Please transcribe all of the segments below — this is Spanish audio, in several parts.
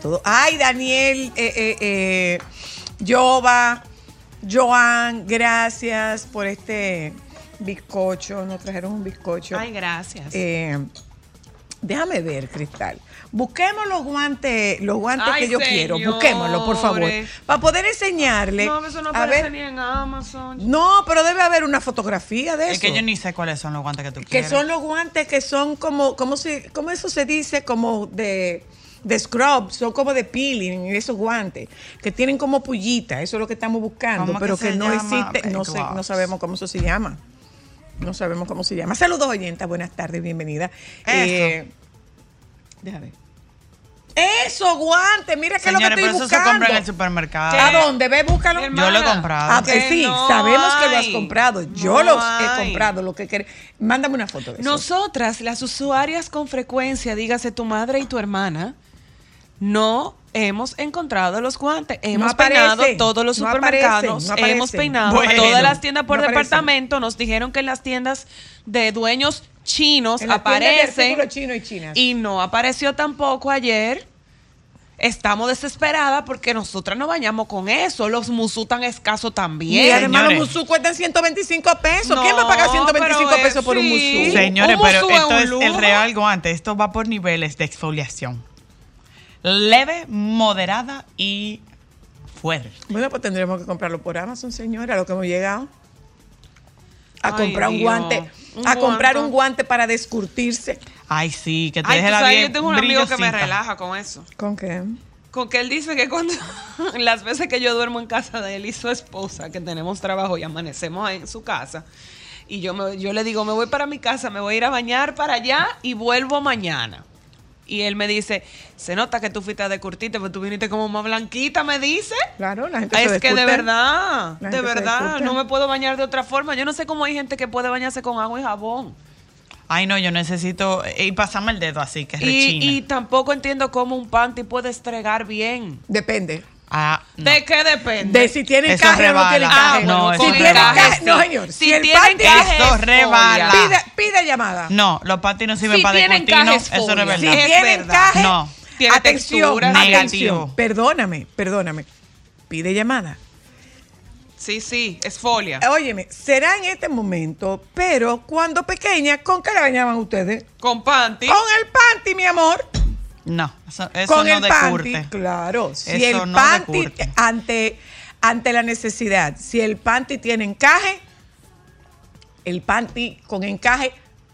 todo? Ay, Daniel, eh, eh, eh, Jova, Joan, gracias por este bizcocho. Nos trajeron un bizcocho. Ay, gracias. Eh, déjame ver, Cristal. Busquemos los guantes, los guantes Ay, que yo quiero. Busquémoslos, por favor. Para poder enseñarle. no, eso no aparece ver, ni en Amazon. no, pero debe haber una fotografía de eso. Es que yo ni sé cuáles son los guantes que tú Que quieres. son los guantes que son como, ¿cómo, se, cómo eso se dice? Como de, de scrub, son como de peeling, esos guantes, que tienen como pullita, eso es lo que estamos buscando, ¿Cómo pero que no existe, no, sé, no sabemos cómo eso se llama. No sabemos cómo se llama. Saludos oyentas, buenas tardes, bienvenida. Eh, déjame. Eso, guantes, mira que es lo que estoy pero eso se buscando. compra en el supermercado. ¿A dónde? Ve, búscalo. Yo lo he comprado. Ah, pues Que sí, no sabemos que lo has comprado. Yo No los hay. he comprado, lo que querés. Mándame una foto de eso. Nosotras, las usuarias con frecuencia, dígase tu madre y tu hermana, no hemos encontrado los guantes. Hemos aparece, peinado todos los no supermercados, aparece, no hemos peinado Bueno, todas las tiendas por no aparece. departamento. Nos dijeron que en las tiendas de dueños chinos En de aparecen chinos y chinas. y no apareció tampoco ayer. Estamos desesperadas porque nosotras nos bañamos con eso. Los musú tan escasos también. Y además los musú cuestan 125 pesos. No, ¿Quién va a pagar 125 pero, pesos por un musú? Señores, Un pero musú esto es el real guante. Esto va por niveles de exfoliación. Leve, moderada y fuerte. Bueno, pues tendremos que comprarlo por Amazon, señora, lo que hemos llegado. A Ay, comprar un Dios. guante. Un a comprar un guante para descurtirse. Ay, sí, que te Ay, deje la piel yo tengo un amigo que me relaja con eso. ¿Con qué? Con que él dice que cuando las veces que yo duermo en casa de él y su esposa, que tenemos trabajo y amanecemos en su casa, y yo, me- yo le digo, me voy para mi casa, me voy a ir a bañar para allá y vuelvo mañana. Y él me dice, se nota que tú fuiste de curtite, pero tú viniste como más blanquita, me dice. Claro, la gente se es que de verdad, La de verdad, no me puedo bañar de otra forma. Yo no sé cómo hay gente que puede bañarse con agua y jabón. Ay, no, yo necesito. Y pasarme el dedo así, que Y, rechina. y tampoco entiendo cómo un panty puede estregar bien. Depende. Ah, no. ¿De qué depende? De si tiene Eso encaje o no rebala. tiene Ah, no, si eso tiene rebala. encaje, no, señor. Si Si, el tiene panty encaje, Eso es rebala. folia. pide, pide llamada. No, los panties no sirven Si para es Eso verdad. Si Es tiene verdad. encaje, No. Tiene atención, textura. atención. Negativo. Perdóname, perdóname. Pide llamada. Sí, sí, es folia. Óyeme, será en este momento, pero cuando pequeña, ¿con qué la bañaban ustedes? Con panty. Con el panty, mi amor. No, eso, eso con no el panty. Claro. Si Eso el no panty, decurte. ante, ante la necesidad, si el panty tiene encaje, el panty con encaje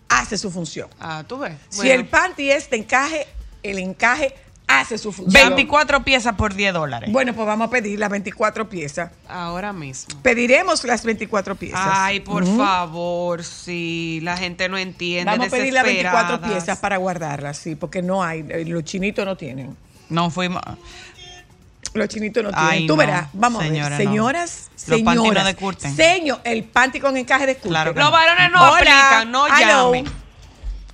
hace su función. Ah, tú ves. Si Bueno, el panty es de encaje, el encaje hace su función. 24 piezas por 10 dólares. Bueno, pues vamos a pedir las 24 piezas. Ahora mismo. Pediremos las 24 piezas. Ay, por favor, sí. La gente no entiende. Vamos a pedir las 24 desesperadas. piezas para guardarlas, sí, porque no hay, eh, los chinitos no tienen. No fuimos. Los chinitos no tienen. Ay, Tú no, verás, vamos señora, a ver. Señoras, Los no señoras. decurten. Señor, el panty con encaje de Claro que Los varones no aplican, no llamen.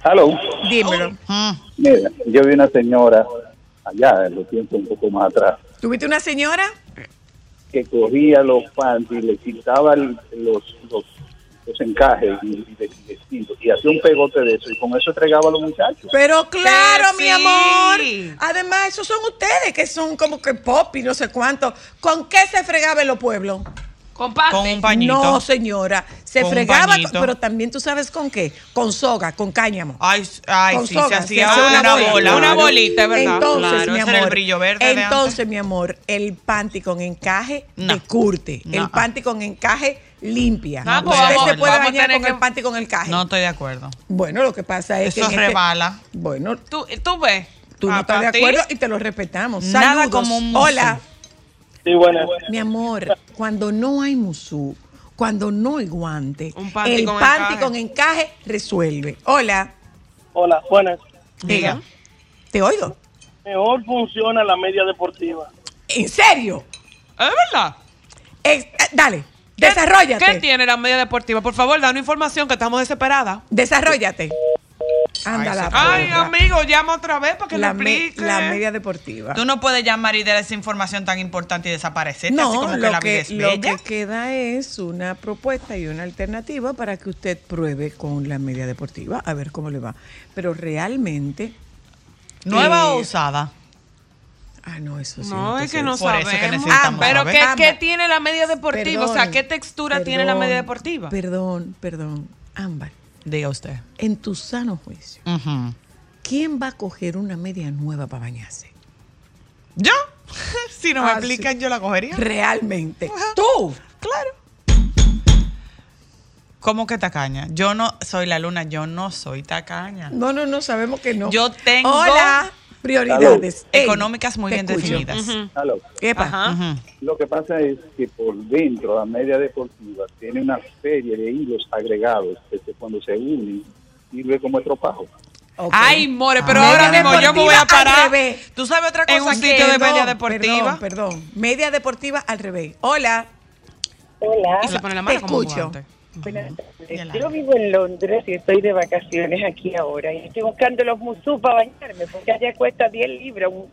Hello. Dímelo. Mira, yo vi una señora allá, en los tiempos un poco más atrás, ¿Tuviste una señora? que cogía los panties, le quitaba los, los, los encajes y, y y vestidos, y hacía un pegote de eso y con eso entregaba a los muchachos. Pero claro, mi amor. Además, esos son ustedes que son como que pop y no sé cuánto. ¿Con qué se fregaba en los pueblos? Con con un pañito. No, señora. Se Con fregaba, pero también tú sabes con qué. Con soga, con cáñamo. Ay, ay Con sí, soga, se hacía se hace una, bola. Una bolita, verdad. Entonces, Claro, mi ese amor. era el brillo verde de Entonces, mi amor, el panty con encaje No. de curte. El No. panty con encaje limpia. Ah, pues Usted vamos- se puede bañar tener con que- el panty con el caje. No estoy de acuerdo. Bueno, lo que pasa es Eso que. en este- rebala. Bueno, ¿Tú, tú ves. tú no Ah, estás de acuerdo y te lo respetamos. Nada Saludos. como un. Hola. Sí, bueno. Mi amor, cuando no hay musú, cuando no hay guante, Un panty el con panty encaje. con encaje resuelve. Hola, Hola, buenas. diga. Te oigo. Mejor funciona la media deportiva. ¿En serio? ¿Es verdad? Eh, eh, dale, ¿Qué- desarrollate. ¿Qué tiene la media deportiva? Por favor, danos información que estamos desesperadas. Desarrollate. Anda Ay, la se- Ay, porra. amigo, llama otra vez para que la, lo me- explique. la media deportiva. Tú no puedes llamar y dar esa información tan importante y desaparecerte, así No, como que lo la vida que, es lo bella. que queda es una propuesta y una alternativa para que usted pruebe con la media deportiva, a ver cómo le va. Pero realmente ¿Nueva Eh, o usada? Ah, no, eso sí. No, es que no. Por eso que sabemos. necesitamos pero. ¿qué, qué tiene la media deportiva? o sea, ¿qué textura tiene la media deportiva? Perdón, perdón. Ámbar, Diga usted. en tu sano juicio. ¿quién va a coger una media nueva para bañarse? ¿Yo? si no me Ah, explican, sí. yo la cogería. Realmente. Tú. Claro. ¿Cómo que tacaña? Yo no soy la luna, yo no soy tacaña. No, no, no, sabemos que no. Yo tengo Hola. Prioridades. Ey, económicas muy te bien escucho. definidas. Ujú. Aló. Epa. Ajá. Ujú. Lo que pasa es que por dentro la media deportiva tiene una serie de hilos agregados que cuando se unen sirve como estropajo. Ok. Ay, more, pero Ah. ahora mismo yo me voy a parar. revés. ¿Tú sabes otra En cosa un que- sitio de Perdón, media deportiva. Perdón, perdón. Media deportiva al revés. Hola. Hola. Y se pone la Te mano como escucho. guante. Buenas tardes. Yolanda. Yo vivo en Londres y estoy de vacaciones aquí ahora. Y estoy buscando los musú para bañarme, porque allá cuesta 10 libras, un,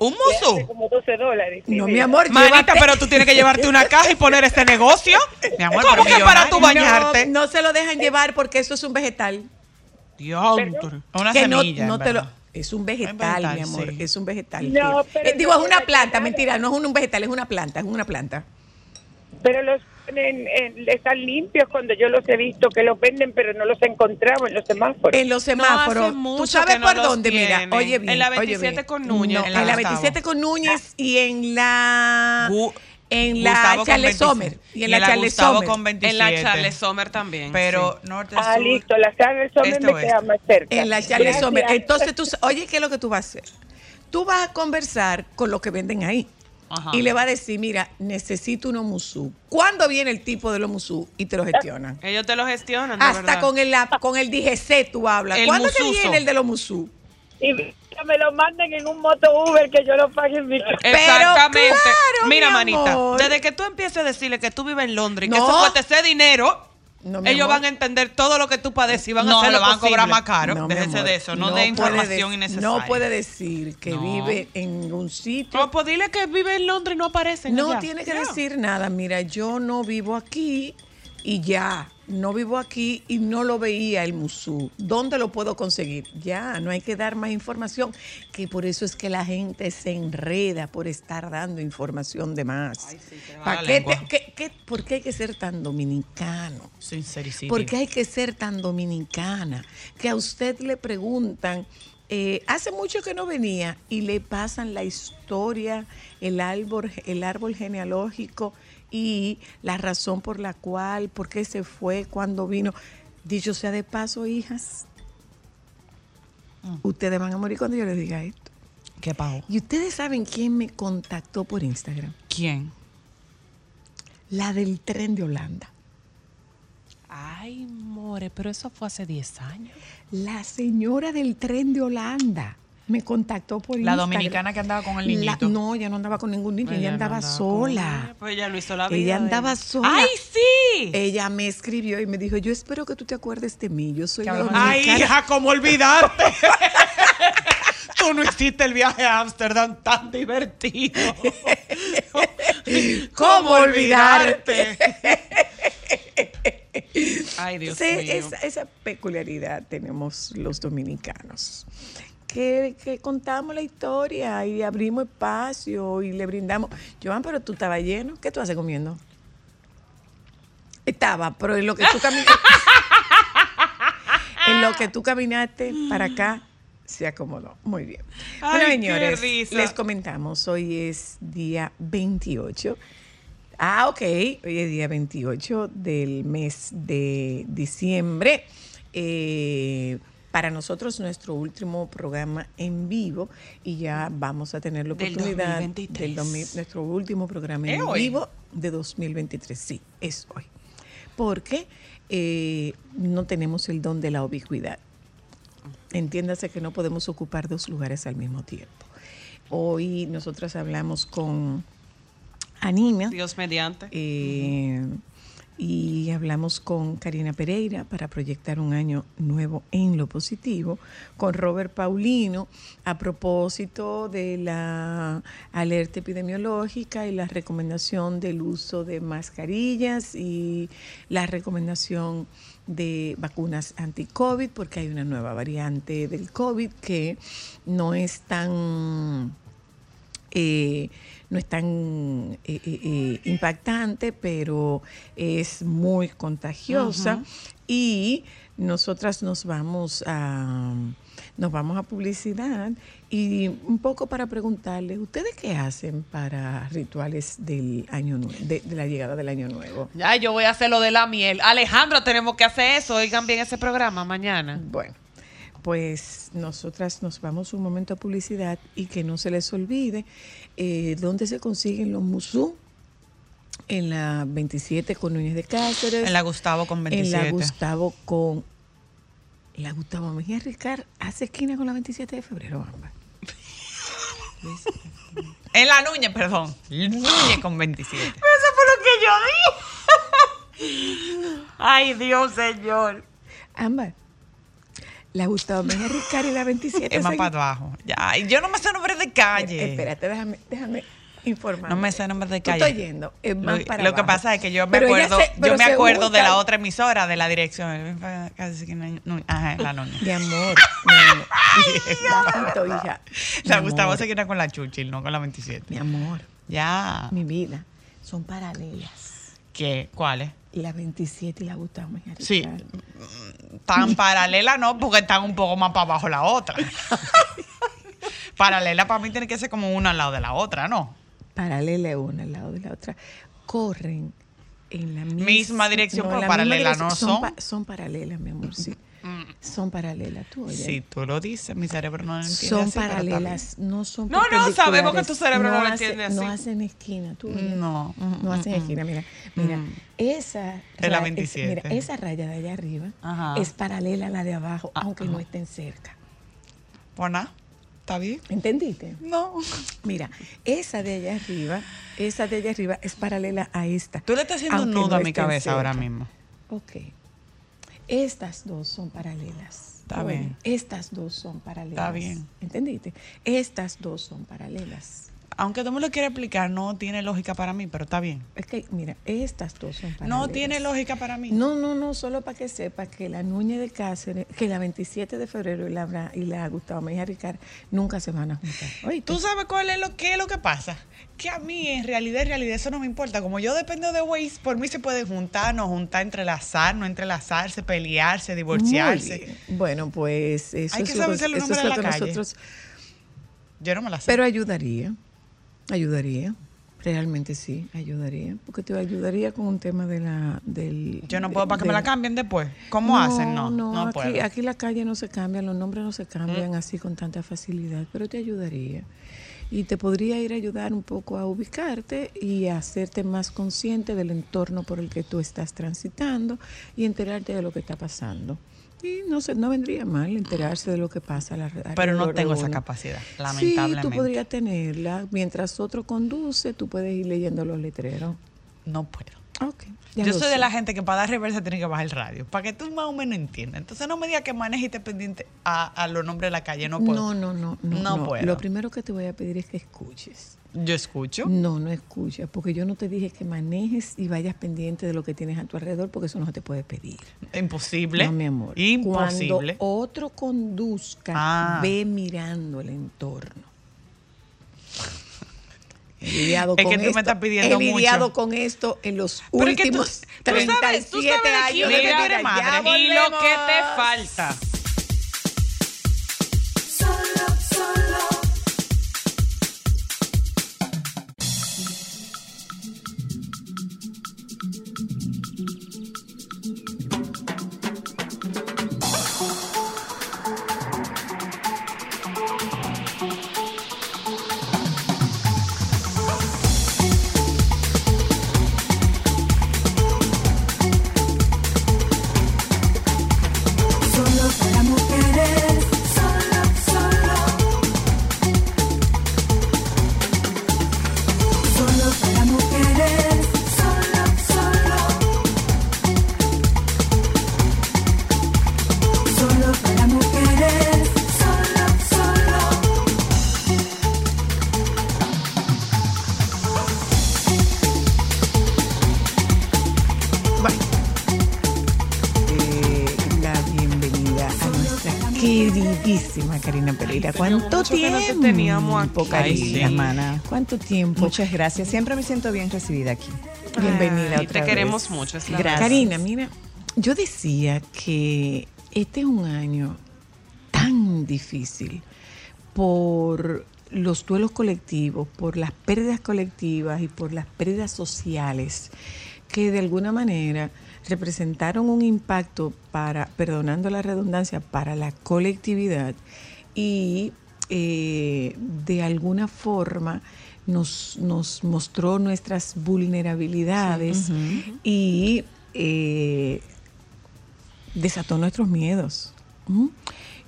¿Un musu? como 12 dólares. Sí, No, mi amor, Manita, llévate- pero tú tienes que llevarte una caja y poner este negocio. Mi amor, ¿Cómo que para tú bañarte? No, no se lo dejan llevar porque eso es un vegetal. Diantre. Una que semilla. no te lo es un vegetal, vegetal, mi amor, sí. es un vegetal. No, sí. pero Eh, digo, es una planta, mentira, no es un vegetal, es una planta, es una planta. Pero los en- están limpios cuando yo los he visto que los venden, pero no los he encontrado en los semáforos. En los semáforos, hace mucho ¿tú sabes que no por dónde? Mira, oye bien. En la oye 27 bien. con Núñez. No, En en la la Gustavo. 27 con Núñez y en la Gu- en la Gustavo Charles 27. Sommer y en la Charles Gustavo Sommer. con 27. En la Charles Sommer también. Pero norte ah, sur. listo, la Charles Sommer Este me oeste. queda más cerca. En la Charles. Sommer. Entonces tú, oye, ¿qué es lo que tú vas a hacer? Tú vas a conversar con los que venden ahí. Ajá. Y le va a decir, mira, necesito unos musú. ¿Cuándo viene el tipo de los musú? Y te lo gestionan. Ellos te lo gestionan, Hasta verdad. con el, con el DGC tú hablas. El ¿Cuándo que viene el de los musú? Y que me lo manden en un moto Uber que yo lo pague en mi casa. Exactamente. claro, Mira, mi manita, desde que tú empieces a decirle que tú vives en Londres y que No. eso cuesta ese dinero, No, ellos amor. van a entender todo lo que tú padeces y van a no, hacer lo lo van a cobrar más caro. No, amor. de eso, no, puede de información innecesaria. No puede decir que No. vive en un sitio. No, pues dile que vive en Londres y no aparece. No tiene que decir nada. Mira, yo no vivo aquí y ya. No vivo aquí y no lo veía el musú. ¿Dónde lo puedo conseguir? Ya, no hay que dar más información. Que por eso es que la gente se enreda por estar dando información de más. va ¿Pa' la qué lengua. te- qué- qué- ¿Por qué hay que ser tan dominicano? Sincericidio. ¿Por qué hay que ser tan dominicana? Que a usted le preguntan, eh, hace mucho que no venía y le pasan la historia, el árbol, el árbol genealógico y la razón por la cual, por qué se fue, cuándo vino. Dicho sea de paso, hijas, ustedes van a morir cuando yo les diga esto. ¿Qué pago? Y ustedes saben quién me contactó por Instagram. ¿Quién? La del tren de Holanda. Ay, more, pero eso fue hace 10 años. La señora del tren de Holanda me contactó por La Instagram. dominicana que andaba con el La- niñito. no, ella no andaba con ningún niño, ella, Ella no andaba, andaba sola. Pues ella lo hizo la vida. Ella andaba sola. ¡Ay, sí! Ella me escribió y me dijo, yo espero que tú te acuerdes de mí. Yo soy la hablamos Ay, dominicana. hija, ¿cómo olvidarte? Tú no hiciste el viaje a Ámsterdam tan divertido. ¿Cómo olvidarte? Ay, Dios Sí, mío. esa, esa peculiaridad tenemos los dominicanos. Que, que contamos la historia y abrimos espacio y le brindamos. Joan, pero tú estabas lleno. ¿Qué tú haces comiendo? Estaba, pero en lo que tú caminaste. en lo que tú caminaste para acá, se acomodó. Muy bien. Ay, bueno, señores, risa. les comentamos. Hoy es día 28. Ah, ok. Hoy es día 28 del mes de diciembre. Eh, para nosotros nuestro último programa en vivo y ya vamos a tener la Del oportunidad 2023. del 2000 nuestro último programa ¿Es en hoy? vivo de 2023. Sí, es hoy. Porque eh, no tenemos el don de la ubicuidad. Entiéndase que no podemos ocupar dos lugares al mismo tiempo. Hoy nosotras hablamos con Anina, Dios mediante. eh, y hablamos con Karina Pereira para proyectar un año nuevo en lo positivo, con Robert Paulino a propósito de la alerta epidemiológica y la recomendación del uso de mascarillas y la recomendación de vacunas anti-COVID, porque hay una nueva variante del COVID que no es tan eh, no es tan eh, eh, eh, impactante, pero es muy contagiosa. Y nosotras nos vamos a nos vamos a publicidad y un poco para preguntarles, ¿ustedes qué hacen para rituales del año de, de la llegada del año nuevo? Ya, yo voy a hacer lo de la miel. Alejandro, tenemos que hacer eso. Oigan bien ese programa mañana. Bueno, pues nosotras nos vamos un momento a publicidad y que no se les olvide eh, dónde se consiguen los musú. En la 27 con Núñez de Cáceres. En la Gustavo con En 27. la Gustavo con. La Gustavo Mejía Ricard hace esquina con la 27 de febrero, Ámbar. En la Núñez, perdón. Núñez con 27. Eso fue lo que yo dije. Ay, Dios, señor. Ámbar. La Gustavo Mejía Ricard y la 27 Es más para abajo. Ya, y yo no me sé nombre de calle. Eh, Espérate, déjame, déjame informar. No me sé nombre de calle. estás yendo, es más lo, para lo que pasa es que yo me Pero acuerdo, se- yo me acuerdo de la otra emisora, de la dirección. Casi que no- no- Ajá, la Núñez. Mi amor, mi amor. Bajito, hija. Mi La Gustavo amor, se queda con la Chuchil, no con la 27. Mi amor, Ya. mi vida. Son paralelas. ¿Qué? ¿Cuáles? La 27 y la Gustavo Sí. Tan paralela no, porque están un poco más para abajo la otra. paralela para mí tiene que ser como una al lado de la otra, ¿no? Paralela una al lado de la otra. Corren en la misma, Misma dirección, pero la paralela misma no son. pa- son paralelas, mi amor, sí. Son paralelas, tú oyes. Si tú lo dices, mi cerebro no lo entiende. Son así, paralelas, no son No, no, sabemos que tu cerebro no lo hace- entiende No así. hacen esquina, tú oyes. No. No hacen esquina, mira, mira, esa Es la ra- 27. mira, esa raya de allá arriba Ajá. es paralela a la de abajo, aunque no estén cerca. Nada, está bien. ¿Entendiste? No. Mira, esa de allá arriba, esa de allá arriba es paralela a esta. Tú le estás haciendo un nudo no a mi cabeza ahora mismo. Ok. Estas dos son paralelas. Está bien. Estas dos son paralelas. Está bien. ¿Entendiste? Estas dos son paralelas. Aunque tú me lo quieras explicar, no tiene lógica para mí, pero está bien. Es que, mira, estas dos son paralelas. No tiene lógica para mí. No, no, no, solo para que sepa que la Núñez de Cáceres, que la 27 de febrero y la, y la Gustavo Mejía Ricard nunca se van a juntar. ¿Oíste? ¿Tú sabes cuál es lo que es lo que pasa? Que a mí, en realidad, en realidad, eso no me importa. Como yo dependo de Waze, por mí se puede juntar, no juntar, entrelazar, no entrelazarse, pelearse, divorciarse. Bueno, pues eso Hay es que lo saberse los es nombres de la calle. nosotros Yo no me la sé. Pero ayudaría, ayudaría, realmente sí, ayudaría, porque te ayudaría con un tema de la, del... yo no de- puedo para que me la cambien después. ¿Cómo hacen? No, no, aquí, puedo. Aquí la calle no se cambia, los nombres no se cambian así con tanta facilidad, pero te ayudaría. Y te podría ir a ayudar un poco a ubicarte y a hacerte más consciente del entorno por el que tú estás transitando y enterarte de lo que está pasando. Y no sé, no vendría mal enterarse de lo que pasa. a la- Pero no tengo esa capacidad, Sí, lamentablemente. tú podrías tenerla. Mientras otro conduce, tú puedes ir leyendo los letreros. No puedo. Ok. ya Yo soy sé. de la gente que para dar reversa tiene que bajar el radio, para que tú más o menos entiendas. Entonces no me digas que maneje y pendiente a, a los nombres de la calle, no puedo. No, no, no, no, No no. puedo. Lo primero que te voy a pedir es que escuches. Yo escucho. No, no escuchas, porque yo no te dije que manejes y vayas pendiente de lo que tienes a tu alrededor, porque eso no se te puede pedir. Imposible. No, mi amor. Imposible. Cuando otro conduzca, Ah. ve mirando el entorno. He lidiado Es con que tú me esto- estás pidiendo He lidiado mucho. con esto en los Pero es que tú- últimos tú sabes- tú 37 sabes años quién de vida. madre. Y lo que te falta. Tenía ¿Cuánto mucho que tiempo? no te teníamos aquí. Sí, hermana. ¿Cuánto tiempo? Muchas gracias. Siempre me siento bien recibida aquí. Bienvenida Ay, otra Te queremos vez. mucho. Es la Gracias. Karina, mira, yo decía que este es un año tan difícil por los duelos colectivos, por las pérdidas colectivas y por las pérdidas sociales que de alguna manera representaron un impacto para, perdonando la redundancia, para la colectividad y eh, de alguna forma nos, nos mostró nuestras vulnerabilidades y eh, desató nuestros miedos.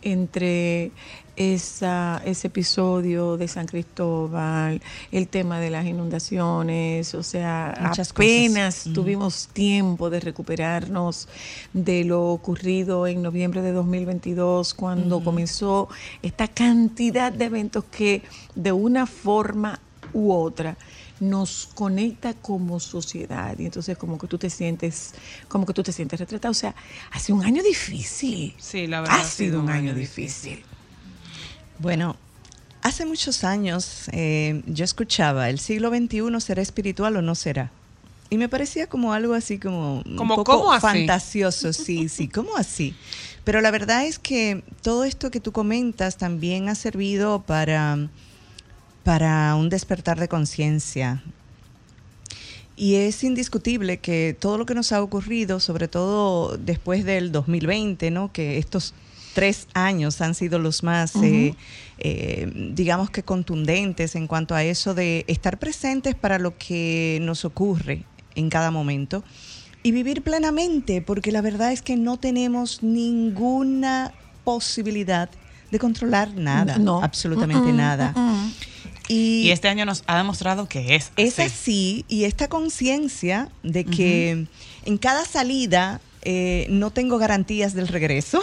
Entre esa, ese episodio de San Cristóbal, el tema de las inundaciones, o sea, Muchas apenas cosas. tuvimos tiempo de recuperarnos de lo ocurrido en noviembre de 2022, cuando comenzó esta cantidad de eventos que de una forma u otra nos conecta como sociedad y entonces como que tú te sientes como que tú te sientes retratado o sea hace un año difícil Sí, la verdad ha sido un año difícil Bueno, hace muchos años eh, yo escuchaba, ¿el siglo XXI será espiritual o no será? Y me parecía como algo así como un Como, poco ¿cómo así? fantasioso, sí, sí, ¿cómo así? Pero la verdad es que todo esto que tú comentas también ha servido para, para un despertar de conciencia. Y es indiscutible que todo lo que nos ha ocurrido, sobre todo después del 2020, ¿no? que estos tres años han sido los más, eh, eh, digamos que contundentes en cuanto a eso de estar presentes para lo que nos ocurre en cada momento y vivir plenamente, porque la verdad es que no tenemos ninguna posibilidad de controlar nada, No. absolutamente nada. Y, Y este año nos ha demostrado que es es así. así, y esta conciencia de que en cada salida eh, no tengo garantías del regreso,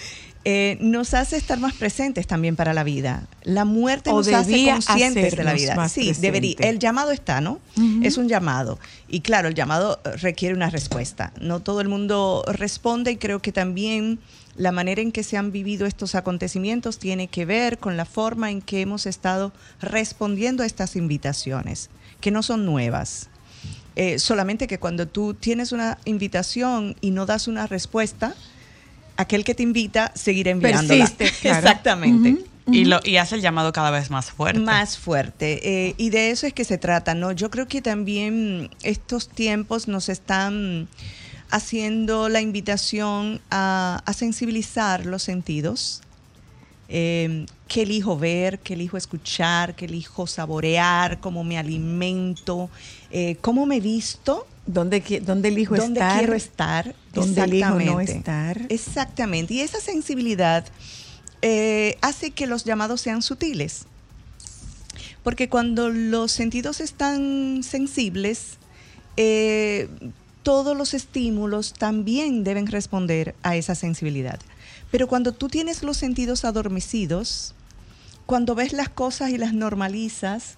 eh, nos hace estar más presentes también para la vida. La muerte O nos hace conscientes de la vida. Sí, debería. El llamado está, ¿no? Es un llamado. Y claro, el llamado requiere una respuesta. No todo el mundo responde y creo que también la manera en que se han vivido estos acontecimientos tiene que ver con la forma en que hemos estado respondiendo a estas invitaciones, que no son nuevas. Eh, solamente que cuando tú tienes una invitación y no das una respuesta, aquel que te invita seguirá enviándola. Persiste, claro. Exactamente. Y, lo, y hace el llamado cada vez más fuerte. Más fuerte. Eh, y de eso es que se trata, ¿no? Yo creo que también estos tiempos nos están haciendo la invitación a, a sensibilizar los sentidos. Eh, qué elijo ver, qué elijo escuchar, qué elijo saborear, cómo me alimento, eh, cómo me visto, ¿Dónde, dónde elijo dónde estar? quiero estar, ¿Dónde elijo no Exactamente. estar? Exactamente. Y esa sensibilidad eh, hace que los llamados sean sutiles. Porque cuando los sentidos están sensibles, todos los estímulos también deben responder a esa sensibilidad. Pero cuando tú tienes los sentidos adormecidos, cuando ves las cosas y las normalizas,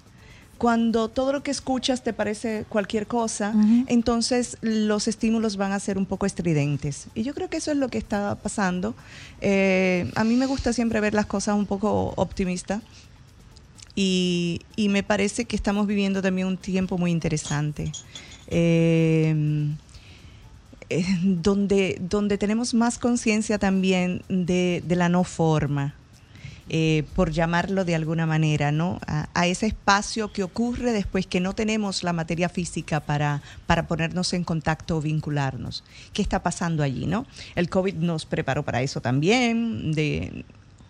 cuando todo lo que escuchas te parece cualquier cosa, entonces los estímulos van a ser un poco estridentes. Y yo creo que eso es lo que está pasando. Eh, a mí me gusta siempre ver las cosas un poco optimistas. Y, y me parece que estamos viviendo también un tiempo muy interesante. Eh, eh, donde, donde tenemos más conciencia también de, la no forma, eh, por llamarlo de alguna manera, ¿no? A, ese espacio que ocurre después que no tenemos la materia física para, para ponernos en contacto o vincularnos. ¿Qué está pasando allí, no? El COVID nos preparó para eso también.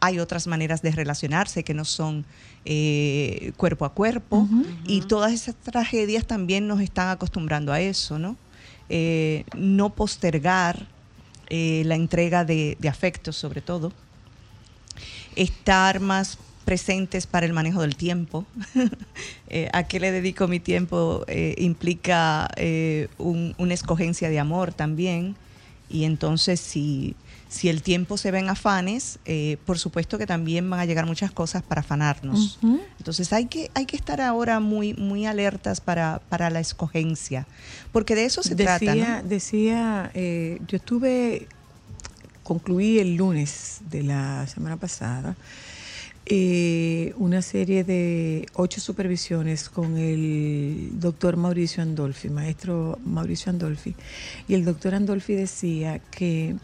Hay otras maneras de relacionarse que no son eh, cuerpo a cuerpo y todas esas tragedias también nos están acostumbrando a eso, ¿no? Eh, no postergar eh, la entrega de, de afectos sobre todo, estar más presentes para el manejo del tiempo. Eh, ¿A qué le dedico mi tiempo? Eh, implica eh, un- una escogencia de amor también. Y entonces si, si el tiempo se ve en afanes, eh, por supuesto que también van a llegar muchas cosas para afanarnos. Ujú. Entonces hay que, hay que estar ahora muy, muy alertas para, para la escogencia, porque de eso se trata. ¿no? decía, decía eh, yo estuve concluí el lunes de la semana pasada eh, una serie de ocho supervisiones con el doctor Mauricio Andolfi, maestro Mauricio Andolfi. Y el doctor Andolfi decía que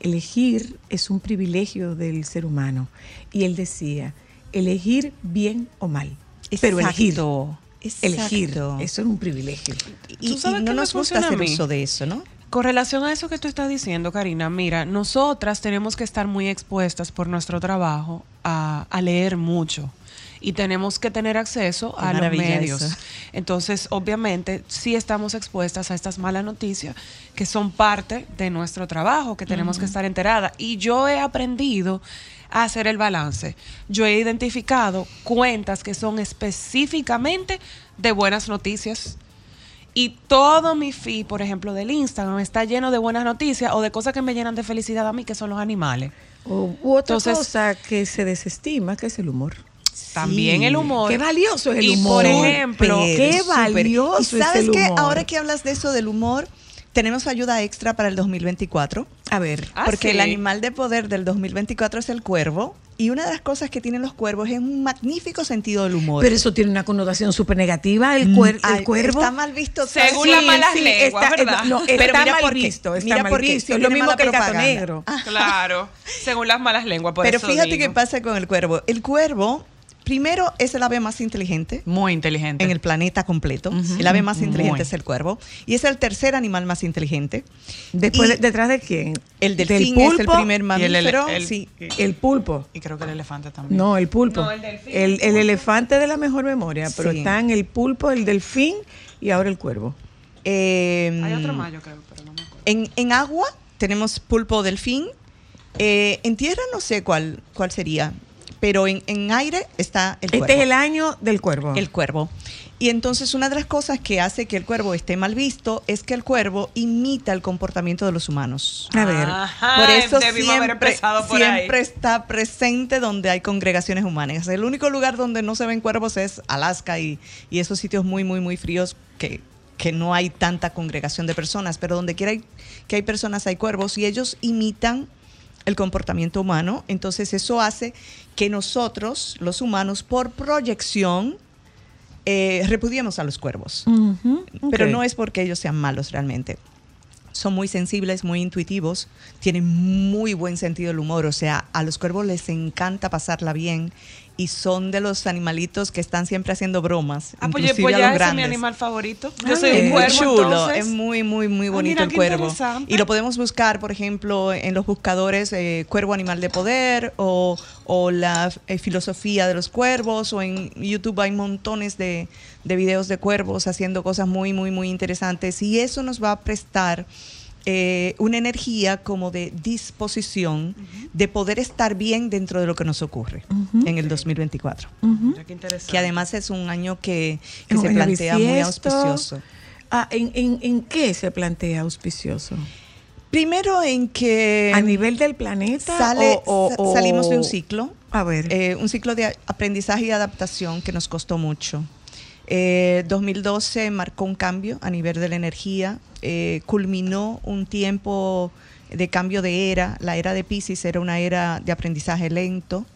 elegir es un privilegio del ser humano. Y él decía, elegir bien o mal. Pero elegir. Exacto. Elegir. Exacto. Eso es un privilegio. Y, ¿Tú sabes y no nos gusta hacer uso de eso, ¿no? Con relación a eso que tú estás diciendo, Karina, mira, nosotras tenemos que estar muy expuestas por nuestro trabajo a, a leer mucho y tenemos que tener acceso Qué a los medios. eso. Entonces, obviamente, sí estamos expuestas a estas malas noticias que son parte de nuestro trabajo, que tenemos que estar enteradas. Y yo he aprendido a hacer el balance. Yo he identificado cuentas que son específicamente de buenas noticias. Y todo mi feed, por ejemplo, del Instagram está lleno de buenas noticias o de cosas que me llenan de felicidad a mí, que son los animales. O, u otra Entonces- cosa que se desestima, que es el humor. También el humor. Qué valioso es el Y, humor. por ejemplo, qué valioso ¿Y es sabes el qué? humor. Ahora que hablas de eso del humor, tenemos ayuda extra para el 2024. A ver. Ah, porque sí. el animal de poder del 2024 es el cuervo. Y una de las cosas que tienen los cuervos es un magnífico sentido del humor. Pero eso tiene una connotación súper negativa, el, cuer- el cuervo. Está mal visto. Según Sí, las malas sí, lenguas, está, ¿verdad? No, Pero está mira mal por visto, está Mira mal por visto. Es lo mismo que el gato negro. Ah. Claro, según las malas lenguas. Por Pero eso fíjate digo. qué pasa con el cuervo. El cuervo, primero, es el ave más inteligente Muy inteligente. en el planeta completo. El ave más inteligente Muy. es el cuervo. Y es el tercer animal más inteligente. Después, Y- ¿Detrás de quién? El Del delfín es el primer el mamífero. el- sí. El pulpo. Y creo que el elefante también. No, el pulpo. No, el delfín. El, el elefante de la mejor memoria, pero Sí. están el pulpo, el delfín y ahora el cuervo. Eh, Hay otro más, yo creo, pero no me acuerdo. En, en agua tenemos pulpo delfín. Eh, en tierra no sé cuál, cuál sería, pero en, en aire está el cuervo. Este es el año del cuervo. el cuervo. Y entonces una de las cosas que hace que el cuervo esté mal visto es que el cuervo imita el comportamiento de los humanos. A ver. Ajá, Por eso siempre, por siempre está presente donde hay congregaciones humanas. El único lugar donde no se ven cuervos es Alaska y, y esos sitios muy, muy, muy fríos que, que no hay tanta congregación de personas, pero donde quiera hay- que hay personas hay cuervos y ellos imitan el comportamiento humano. Entonces eso hace que nosotros, los humanos, por proyección, eh, repudiemos a los cuervos. Pero no es porque ellos sean malos realmente. Son muy sensibles, muy intuitivos, tienen muy buen sentido del humor, o sea, a los cuervos les encanta pasarla bien y son de los animalitos que están siempre haciendo bromas. Ah, pues, inclusive pues a ya los ese es mi animal favorito. Ah, Yo soy es un cuervo, chulo, entonces. es muy, muy, muy Ah, bonito mira, el cuervo. Y lo podemos buscar, por ejemplo, en los buscadores eh, Cuervo Animal de Poder o, o la eh, filosofía de los cuervos o en YouTube hay montones de, de videos de cuervos haciendo cosas muy, muy, muy interesantes y eso nos va a prestar eh, una energía como de disposición de poder estar bien dentro de lo que nos ocurre en el 2024. Ujú. Mira qué interesante. Que además es un año que, se plantea muy auspicioso. Ah, ¿en, en, en qué se plantea auspicioso? Primero en que ¿A nivel del planeta? sale, o- o- sa- salimos de un ciclo, A ver. eh, un ciclo de aprendizaje y adaptación que nos costó mucho. Eh, 2012 marcó un cambio a nivel de la energía, eh, culminó un tiempo de cambio de era, la era de Pisces era una era de aprendizaje lento,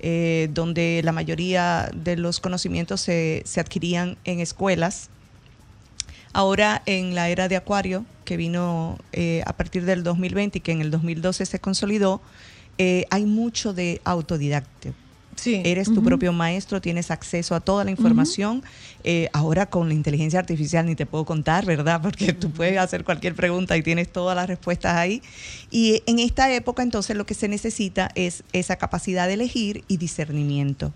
eh, donde la mayoría de los conocimientos se, se adquirían en escuelas. Ahora en la era de Acuario, que vino eh, a partir del 2020 y que en el 2012 se consolidó, eh, hay mucho de autodidacta. Sí. Eres tu propio maestro, tienes acceso a toda la información. Eh, ahora con la inteligencia artificial ni te puedo contar, ¿verdad? Porque tú puedes hacer cualquier pregunta y tienes todas las respuestas ahí. Y en esta época entonces lo que se necesita es esa capacidad de elegir y discernimiento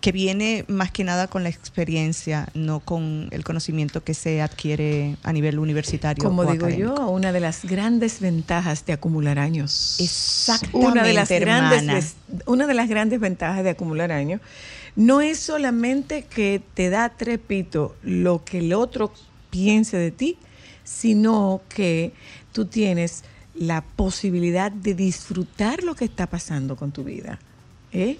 que viene más que nada con la experiencia, no con el conocimiento que se adquiere a nivel universitario. Como o digo académico. yo, una de las grandes ventajas de acumular años. Exactamente, Una de las grandes, hermana. una de las grandes ventajas de acumular años no es solamente que te da trepito lo que el otro piense de ti, sino que tú tienes la posibilidad de disfrutar lo que está pasando con tu vida. ¿eh?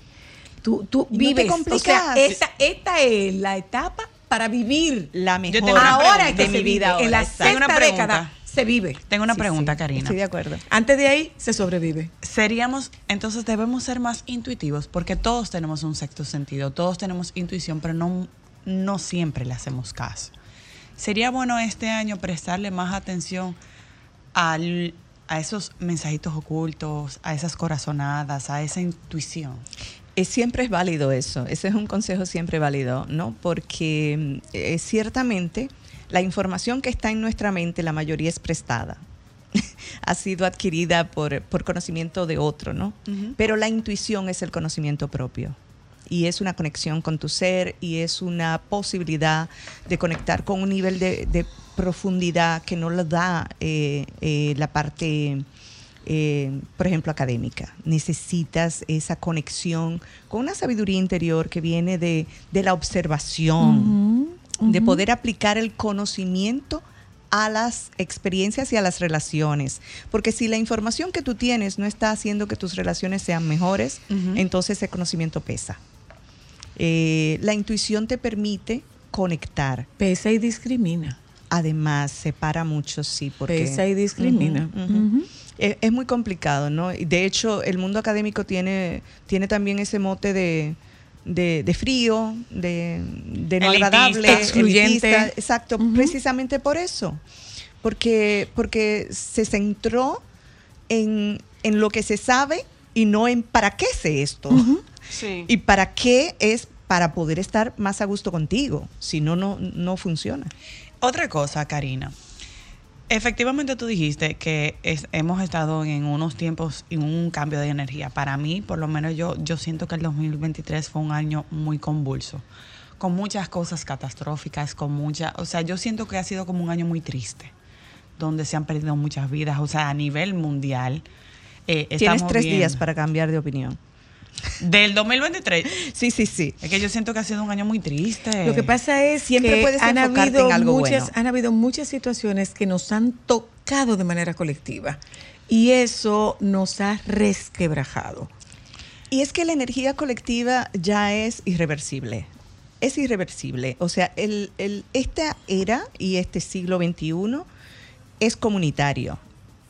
Tú, no vives, o sea, esta, esta es la etapa para vivir La mejor ahora es que de mi vida vive, en la ahora, sexta década se vive. Tengo una Sí, pregunta, sí, Karina. Estoy de acuerdo. Antes de ahí se sobrevive. Seríamos, entonces debemos ser más intuitivos porque todos tenemos un sexto sentido, todos tenemos intuición, pero no, no siempre le hacemos caso. Sería bueno este año prestarle más atención al- a esos mensajitos ocultos, a esas corazonadas, a esa intuición. Siempre es válido eso, ese es un consejo siempre válido, ¿no? Porque eh, ciertamente la información que está en nuestra mente, la mayoría es prestada, ha sido adquirida por, por conocimiento de otro, ¿no? Ujú. Pero la intuición es el conocimiento propio y es una conexión con tu ser y es una posibilidad de conectar con un nivel de, de profundidad que no lo da eh, eh, la parte, eh, por ejemplo, académica. Necesitas esa conexión con una sabiduría interior que viene de, de la observación, de poder aplicar el conocimiento a las experiencias y a las relaciones. Porque si la información que tú tienes no está haciendo que tus relaciones sean mejores, entonces ese conocimiento pesa. Eh, la intuición te permite conectar. Pesa y discrimina. Además, separa mucho, sí, porque... Pesa y discrimina. Es, es muy complicado, ¿no? Y De hecho, el mundo académico tiene, tiene también ese mote de, de, de frío, de, de no Elitista. agradable, Excluyente. elitista. Exacto, precisamente por eso. Porque, porque se centró en, en lo que se sabe y no en para qué sé esto. Sí. Y para qué es para poder estar más a gusto contigo. Si no, no, no funciona. Otra cosa, Karina. Efectivamente tú dijiste que es- hemos estado en unos tiempos en un cambio de energía. Para mí, por lo menos yo, yo siento que el 2023 fue un año muy convulso, con muchas cosas catastróficas, con mucha, o sea, yo siento que ha sido como un año muy triste, donde se han perdido muchas vidas, o sea, a nivel mundial. eh, Tienes tres viendo- días para cambiar de opinión. Del 2023. Sí, sí, sí. Es que yo siento que ha sido un año muy triste. Lo que pasa es Siempre que puedes han habido, en algo muchas, bueno. han habido muchas situaciones que nos han tocado de manera colectiva y eso nos ha resquebrajado. Y es que la energía colectiva ya es irreversible. Es irreversible. O sea, el, el- esta era y este siglo XXI es comunitario.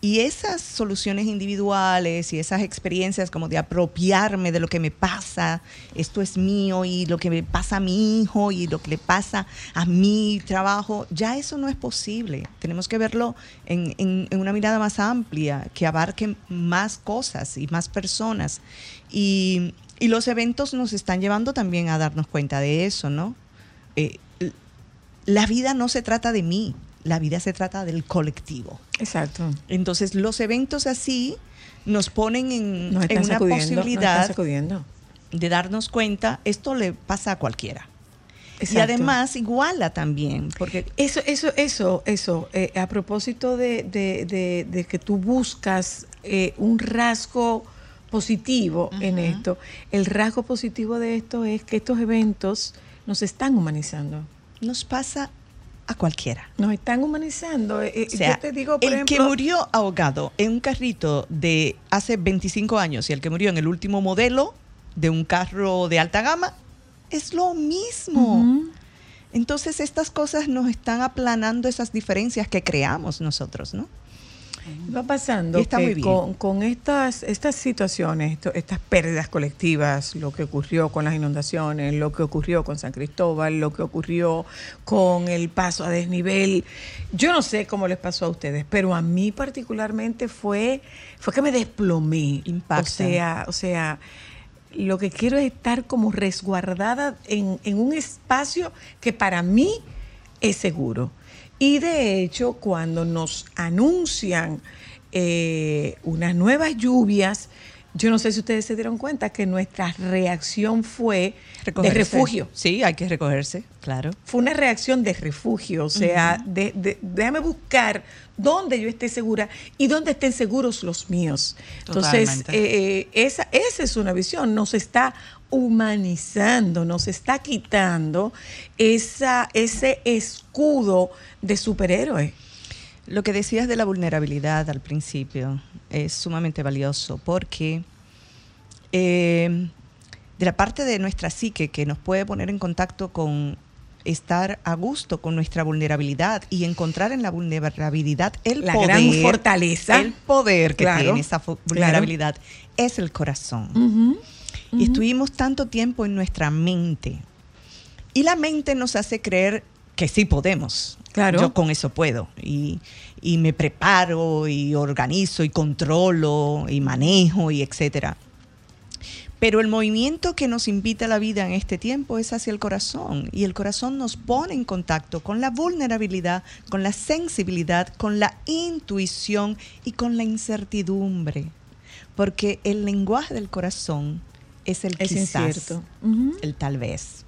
Y esas soluciones individuales y esas experiencias como de apropiarme de lo que me pasa, esto es mío y lo que me pasa a mi hijo y lo que le pasa a mi trabajo, ya eso no es posible. Tenemos que verlo en, en- una mirada más amplia, que abarque más cosas y más personas. Y, y los eventos nos están llevando también a darnos cuenta de eso, ¿no? Eh, la vida no se trata de mí, la vida se trata del colectivo. Exacto. Entonces, los eventos así nos ponen en, Nos en están una posibilidad de darnos cuenta, esto le pasa a cualquiera. Y además iguala también, porque Eso, eso, eso, eso. eh, a propósito de, de- de- de que tú buscas eh, un rasgo positivo en esto, el rasgo positivo de esto es que estos eventos nos están humanizando. nos pasa a cualquiera. Nos están humanizando. Eh, eh, O sea, yo te digo, por el ejemplo, que murió ahogado en un carrito de hace 25 años y el que murió en el último modelo de un carro de alta gama es lo mismo. Entonces estas cosas nos están aplanando esas diferencias que creamos nosotros, ¿no? Va pasando Y está que muy bien. con, con estas, estas situaciones, esto- estas pérdidas colectivas, lo que ocurrió con las inundaciones, lo que ocurrió con San Cristóbal, lo que ocurrió con el paso a desnivel, yo no sé cómo les pasó a ustedes, pero a mí particularmente fue, fue que me desplomé. Impacta. O sea, o sea, lo que quiero es estar como resguardada en, en un espacio que para mí es seguro. Y de hecho, cuando nos anuncian eh, unas nuevas lluvias, yo no sé si ustedes se dieron cuenta que nuestra reacción fue de refugio. Sí, hay que recogerse, claro. Fue una reacción de refugio, o sea, de, de- déjame buscar dónde yo esté segura y dónde estén seguros los míos. Entonces, Totalmente. eh, eh, esa, esa es una visión, nos está humanizando, nos está quitando esa, ese escudo de superhéroe. Lo que decías de la vulnerabilidad al principio es sumamente valioso porque eh, de la parte de nuestra psique que nos puede poner en contacto con estar a gusto con nuestra vulnerabilidad y encontrar en la vulnerabilidad el La poder. gran fortaleza. El poder que Claro, tiene esa claro. vulnerabilidad es el corazón. Y estuvimos tanto tiempo en nuestra mente. Y la mente nos hace creer que sí podemos. Claro. Yo con eso puedo. Y, y me preparo y organizo y controlo y manejo y etcétera. Pero el movimiento que nos invita la vida en este tiempo es hacia el corazón y el corazón nos pone en contacto con la vulnerabilidad, con la sensibilidad, con la intuición y con la incertidumbre. Porque el lenguaje del corazón es el Es quizás, incierto. El tal vez,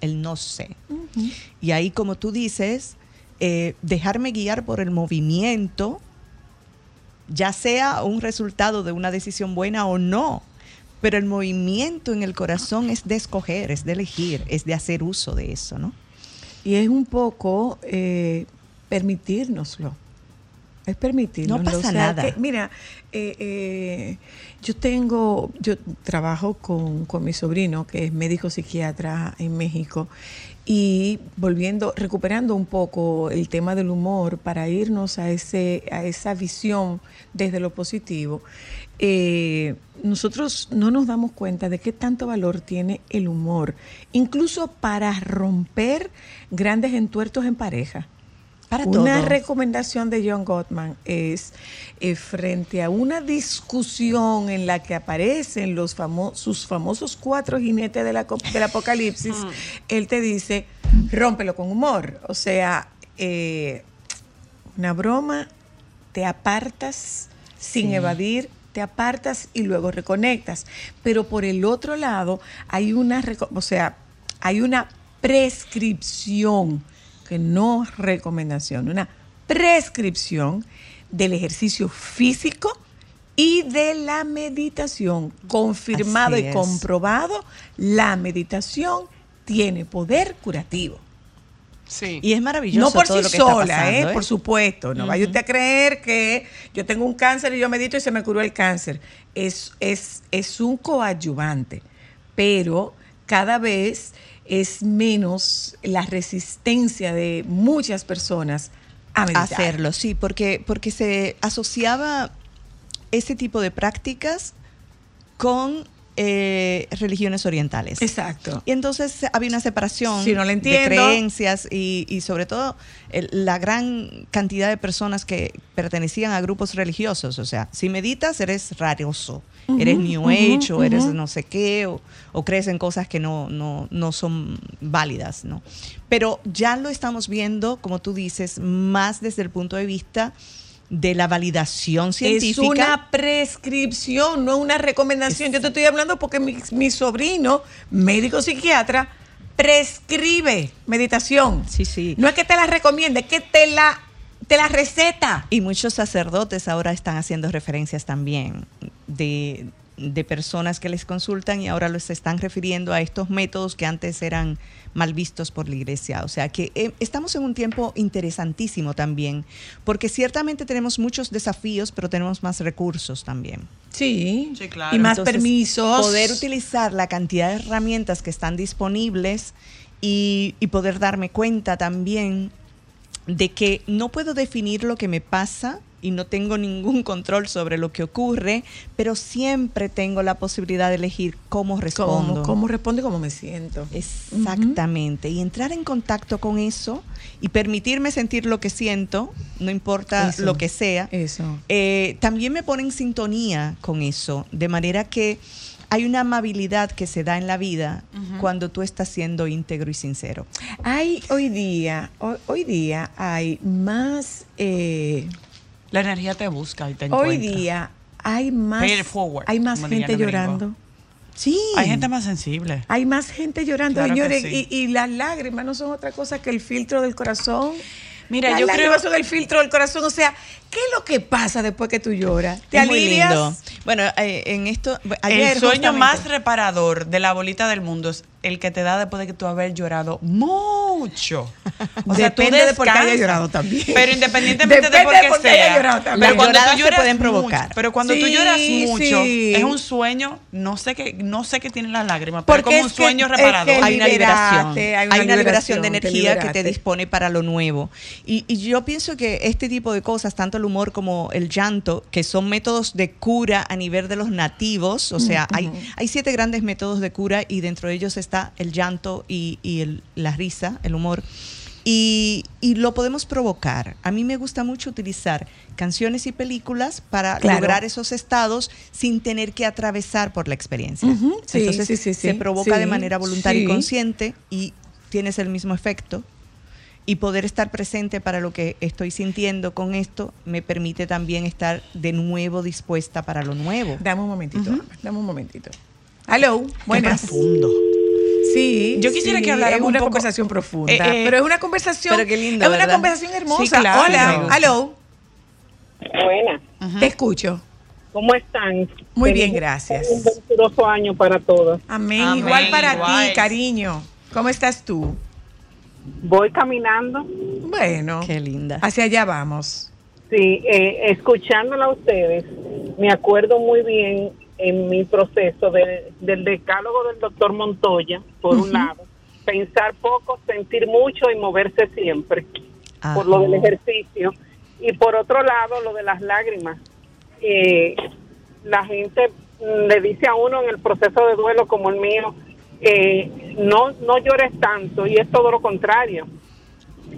el no sé. Y ahí, como tú dices, eh, dejarme guiar por el movimiento, ya sea un resultado de una decisión buena o no. Pero el movimiento en el corazón es de escoger, es de elegir, es de hacer uso de eso, ¿no? Y es un poco eh, permitírnoslo. Es permitirnos. No pasa nada. mira, eh, eh, yo tengo, yo trabajo con, con mi sobrino, que es médico psiquiatra en México, y volviendo, recuperando un poco el tema del humor para irnos a, ese, a esa visión desde lo positivo. eh, nosotros no nos damos cuenta de qué tanto valor tiene el humor, incluso para romper grandes entuertos en pareja. Para una recomendación de John Gottman es eh, frente a una discusión en la que aparecen los famo- sus famosos cuatro jinetes de la del apocalipsis, él te dice, rómpelo con humor. O sea, eh, una broma, te apartas sin Sí. evadir, te apartas y luego reconectas. Pero por el otro lado, hay una, o sea, hay una prescripción, que no es recomendación, una prescripción del ejercicio físico y de la meditación. Confirmado Así y es. comprobado, la meditación tiene poder curativo. Sí. Y es maravilloso No por todo sí lo que está sola, pasando, ¿eh? por supuesto. No vaya usted a creer que yo tengo un cáncer y yo medito y se me curó el cáncer. Es, es, es un coadyuvante, pero cada vez es menos la resistencia de muchas personas a meditar. hacerlo, sí, porque, porque se asociaba ese tipo de prácticas con eh, religiones orientales. Exacto. Y entonces había una separación Si no la de creencias y, y sobre todo el- la gran cantidad de personas que pertenecían a grupos religiosos. O sea, si meditas eres raroso, eres New Age o eres no sé qué, o, o crees en cosas que no, no, no son válidas, ¿no? Pero ya lo estamos viendo, como tú dices, más desde el punto de vista de la validación científica. Es una prescripción, no una recomendación. Yo te estoy hablando porque mi, mi sobrino, médico psiquiatra, prescribe meditación. Sí, sí. No es que te la recomiende, es que te la, te la receta. Y muchos sacerdotes ahora están haciendo referencias también de, de personas que les consultan y ahora los están refiriendo a estos métodos que antes eran mal vistos por la iglesia. O sea que eh, estamos en un tiempo interesantísimo también, porque ciertamente tenemos muchos desafíos, pero tenemos más recursos también. Sí, Sí, claro. y más Entonces, permisos. Poder utilizar la cantidad de herramientas que están disponibles y, y poder darme cuenta también de que no puedo definir lo que me pasa y no tengo ningún control sobre lo que ocurre, pero siempre tengo la posibilidad de elegir cómo respondo. ¿Cómo, cómo responde, cómo me siento. Exactamente. Y entrar en contacto con eso y permitirme sentir lo que siento, no importa Eso. lo que sea, Eso. eh, también me pone en sintonía con eso, de manera que hay una amabilidad que se da en la vida cuando tú estás siendo íntegro y sincero. Hay hoy día, hoy, hoy día hay más, eh, La energía te busca y te hoy encuentra. día hay más, forward, hay más gente llorando. Sí. Hay gente más sensible. Hay más gente llorando, Claro señores, sí. y, y las lágrimas no son otra cosa que el filtro del corazón. Mira, las yo creo- lágrimas son el filtro del corazón. O sea, ¿qué es lo que pasa después que tú lloras? ¿Te Es muy lindo. Bueno, eh, en esto, ayer el sueño justamente- más reparador de la bolita del mundo es el que te da después de que tú haber llorado mucho. O sea, tú Depende de por qué haya descansas. llorado también. Pero independientemente Depende de por qué sea. llorado también. Pero cuando tú lloras pueden mucho, provocar. pero cuando tú Sí, lloras mucho, sí. es un sueño, no sé qué, no sé qué tienen las lágrimas, pero Porque es como un es que- sueño es que reparador. hay una liberación. Hay una, liberación de te energía que te dispone para lo nuevo. Y, y yo pienso que este tipo de cosas, tanto el humor como el llanto, que son métodos de cura a nivel de los nativos, o sea, hay, hay siete grandes métodos de cura y dentro de ellos está el llanto y, y el- la risa, el humor. Y, y lo podemos provocar. A mí me gusta mucho utilizar canciones y películas para Claro. lograr esos estados sin tener que atravesar por la experiencia. Sí, Entonces sí, sí, se provoca de manera voluntaria y consciente y tienes el mismo efecto. Y poder estar presente para lo que estoy sintiendo con esto me permite también estar de nuevo dispuesta para lo nuevo. Dame un momentito, Ámbar, dame un momentito. Hello, buenas. profundo. Sí, Yo quisiera sí, que habláramos una poco- conversación profunda, Eh, eh, pero es una conversación, pero qué lindo, es una conversación hermosa. Sí, claro. Hola, Sí. hello, Buenas. te escucho. ¿Cómo están? Muy bien, gracias. Un venturoso año para todos. Amén. Amén, Igual para igual. ti, cariño. ¿Cómo estás tú? Voy caminando, Bueno, Qué linda. hacia allá vamos. sí, eh, escuchándola a ustedes, me acuerdo muy bien en mi proceso de- del decálogo del doctor Montoya, por un lado, pensar poco, sentir mucho y moverse siempre, por lo del ejercicio. Y por otro lado, lo de las lágrimas. Eh, la gente mm, le dice a uno en el proceso de duelo como el mío, eh, no, no llores tanto y es todo lo contrario.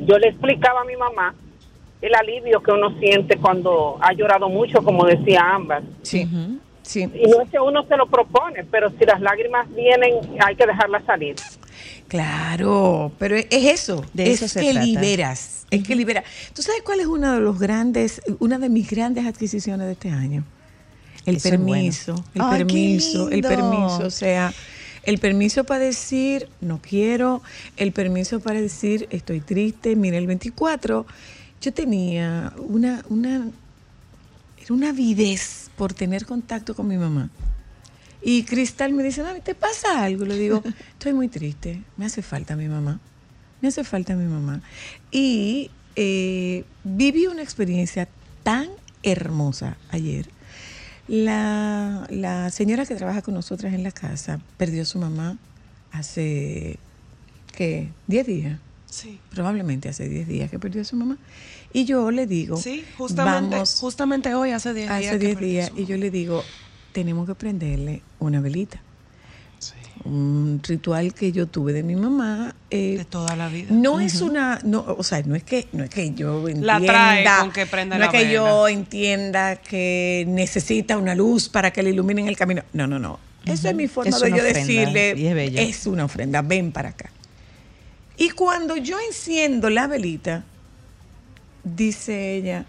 Yo le explicaba a mi mamá el alivio que uno siente cuando ha llorado mucho, como decía Ámbar. Sí, sí. Y no es que uno se lo propone, pero si las lágrimas vienen, hay que dejarlas salir. Claro, pero es eso, De es eso se que trata. liberas, es que libera. ¿Tú sabes cuál es uno de los grandes, una de mis grandes adquisiciones de este año? El Eso es bueno. permiso, el Ay, permiso, el permiso, o sea, el permiso para decir no quiero, el permiso para decir estoy triste. Mira, el 24 yo tenía una, una, era una avidez por tener contacto con mi mamá. Y Cristal me dice, mami, ¿te pasa algo? Le digo, estoy muy triste, me hace falta mi mamá, me hace falta mi mamá. Y eh, viví una experiencia tan hermosa ayer. La, la señora que trabaja con nosotras en la casa perdió a su mamá hace, ¿qué? 10 días. Sí. Probablemente hace 10 días que perdió a su mamá. Y yo le digo, Sí, justamente, vamos, justamente hoy, hace 10 días. hace que 10 perdió días, y yo le digo, tenemos que prenderle una velita. Un ritual que yo tuve de mi mamá. eh, De toda la vida. no es una, no, o sea, no es que, no es que yo entienda, La trae con que prenda no la es que vela. yo entienda que necesita una luz para que le iluminen el camino. No, no, no. Esa es mi forma Es de yo ofrenda, decirle, es una ofrenda, ven para acá. Y cuando yo enciendo la velita, dice ella,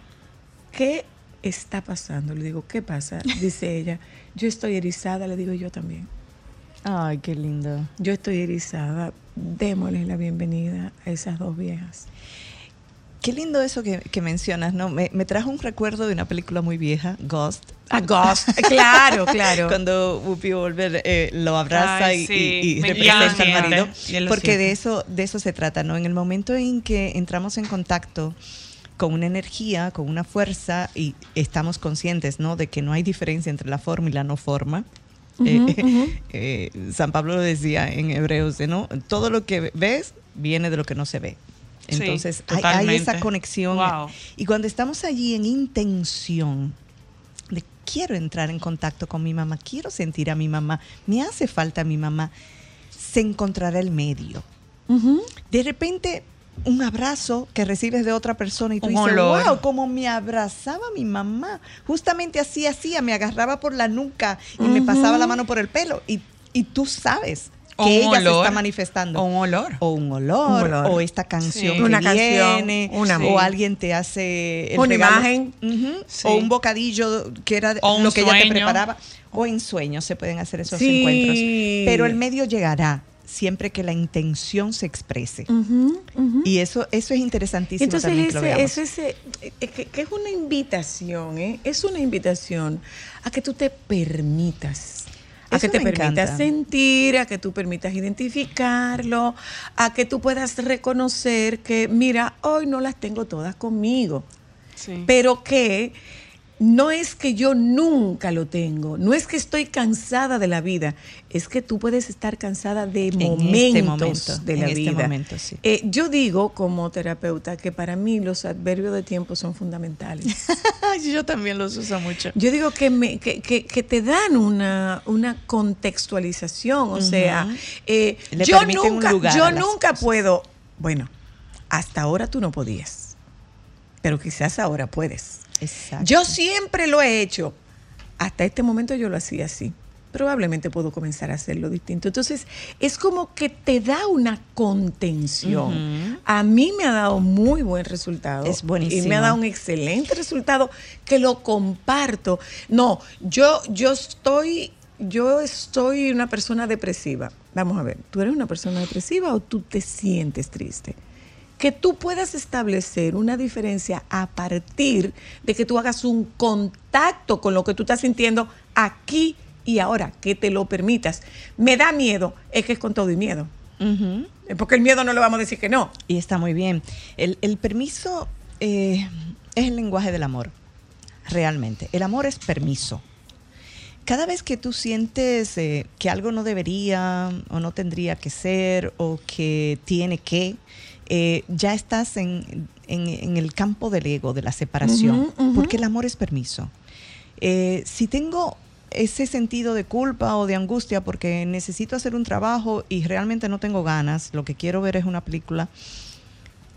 ¿qué está pasando? Le digo, ¿qué pasa? Dice ella, yo estoy erizada, le digo yo también. Ay, qué lindo. Yo estoy erizada. Démosle la bienvenida a esas dos viejas. Qué lindo eso que, que mencionas, ¿no? Me, me trajo un recuerdo de una película muy vieja, Ghost. A Ghost. claro, claro. Cuando Whoopi Goldberg eh, lo abraza Ay, y, sí, y- representa al marido. Porque de eso, de eso se trata, ¿no? En el momento en que entramos en contacto con una energía, con una fuerza y estamos conscientes, ¿no? De que no hay diferencia entre la forma y la no forma. Eh, eh, San Pablo lo decía en Hebreos, ¿no? Todo lo que ves viene de lo que no se ve. Sí, Entonces hay- esa conexión. Wow. Y cuando estamos allí en intención de quiero entrar en contacto con mi mamá, quiero sentir a mi mamá, me hace falta mi mamá, se encontrará el medio. De repente, un abrazo que recibes de otra persona y tú Un dices, olor. wow, como me abrazaba mi mamá. Justamente así hacía, me agarraba por la nuca y me pasaba la mano por el pelo. Y, y tú sabes O que un ella se olor. está manifestando. O un olor. O un olor, Un olor. o esta canción Sí. que Una canción, viene, un amor. o alguien te hace el Una regalo. imagen. Sí. o un bocadillo que era O lo que ella te preparaba, o en sueños se pueden hacer esos Sí. encuentros. Pero el medio llegará siempre que la intención se exprese. Y eso, eso es interesantísimo Entonces, también que lo ese, veamos. eso es, eh, que, que es una invitación, ¿eh? es una invitación a que tú te permitas, A Eso que te permitas encanta. sentir, a que tú permitas identificarlo, a que tú puedas reconocer que, mira, hoy no las tengo todas conmigo Sí. pero que no es que yo nunca lo tengo, no es que estoy cansada de la vida, es que tú puedes estar cansada de este momentos momento, de en la este vida. momento, sí. Eh, yo digo como terapeuta que para mí los adverbios de tiempo son fundamentales. Yo también los uso mucho. Yo digo que, me, que, que- que te dan una, una contextualización, o sea, eh, yo nunca, yo nunca cosas. puedo, bueno, hasta ahora tú no podías, pero quizás ahora puedes. Exacto. Yo siempre lo he hecho. Hasta este momento yo lo hacía así. Probablemente puedo comenzar a hacerlo distinto. Entonces, es como que te da una contención. A mí me ha dado muy buen resultado. Es Y buenísimo. me ha dado un excelente resultado que lo comparto. No, yo, yo estoy, yo estoy una persona depresiva. Vamos a ver, ¿tú eres una persona depresiva o tú te sientes triste? Que tú puedas establecer una diferencia a partir de que tú hagas un contacto con lo que tú estás sintiendo aquí y ahora, que te lo permitas. Me da miedo, es que es con todo y miedo. Eh, Porque el miedo no le vamos a decir que no. Y está muy bien. El, el permiso eh, es el lenguaje del amor, realmente. El amor es permiso. Cada vez que tú sientes eh, que algo no debería o no tendría que ser o que tiene que, eh, ya estás en, en- en el campo del ego, de la separación, Ujú, ujú. porque el amor es permiso. Eh, si tengo ese sentido de culpa o de angustia porque necesito hacer un trabajo y realmente no tengo ganas, lo que quiero ver es una película,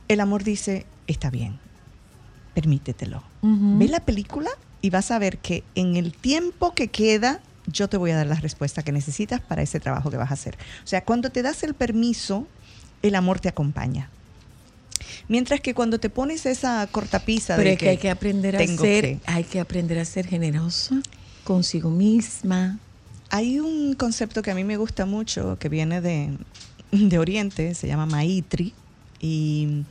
el amor dice, está bien, permítetelo. Ujú. Ve la película y vas a ver que en el tiempo que queda, yo te voy a dar la respuesta que necesitas para ese trabajo que vas a hacer. O sea, cuando te das el permiso, el amor te acompaña. Mientras que cuando te pones esa cortapisa Pero de es que hay que aprender a ser, que- hay que aprender a ser generosa consigo misma. Hay un concepto que a mí me gusta mucho, que viene de, de Oriente, se llama Maitri, y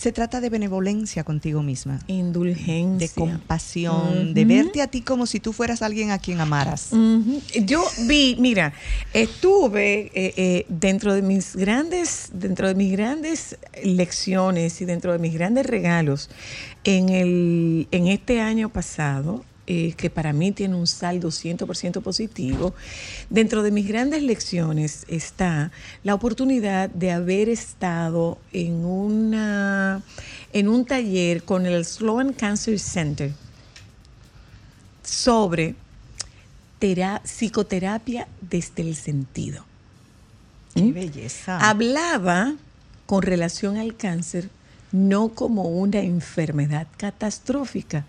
se trata de benevolencia contigo misma, Indulgencia. de compasión, de verte a ti como si tú fueras alguien a quien amaras. Yo vi, mira, estuve eh, eh, dentro de mis grandes, dentro de mis grandes lecciones y dentro de mis grandes regalos en el, en este año pasado, eh, que para mí tiene un saldo 100% positivo, dentro de mis grandes lecciones está la oportunidad de haber estado en una en un taller con el Sloan Cancer Center sobre tera- psicoterapia desde el sentido. ¡Qué ¿Mm? belleza! Hablaba con relación al cáncer no como una enfermedad catastrófica,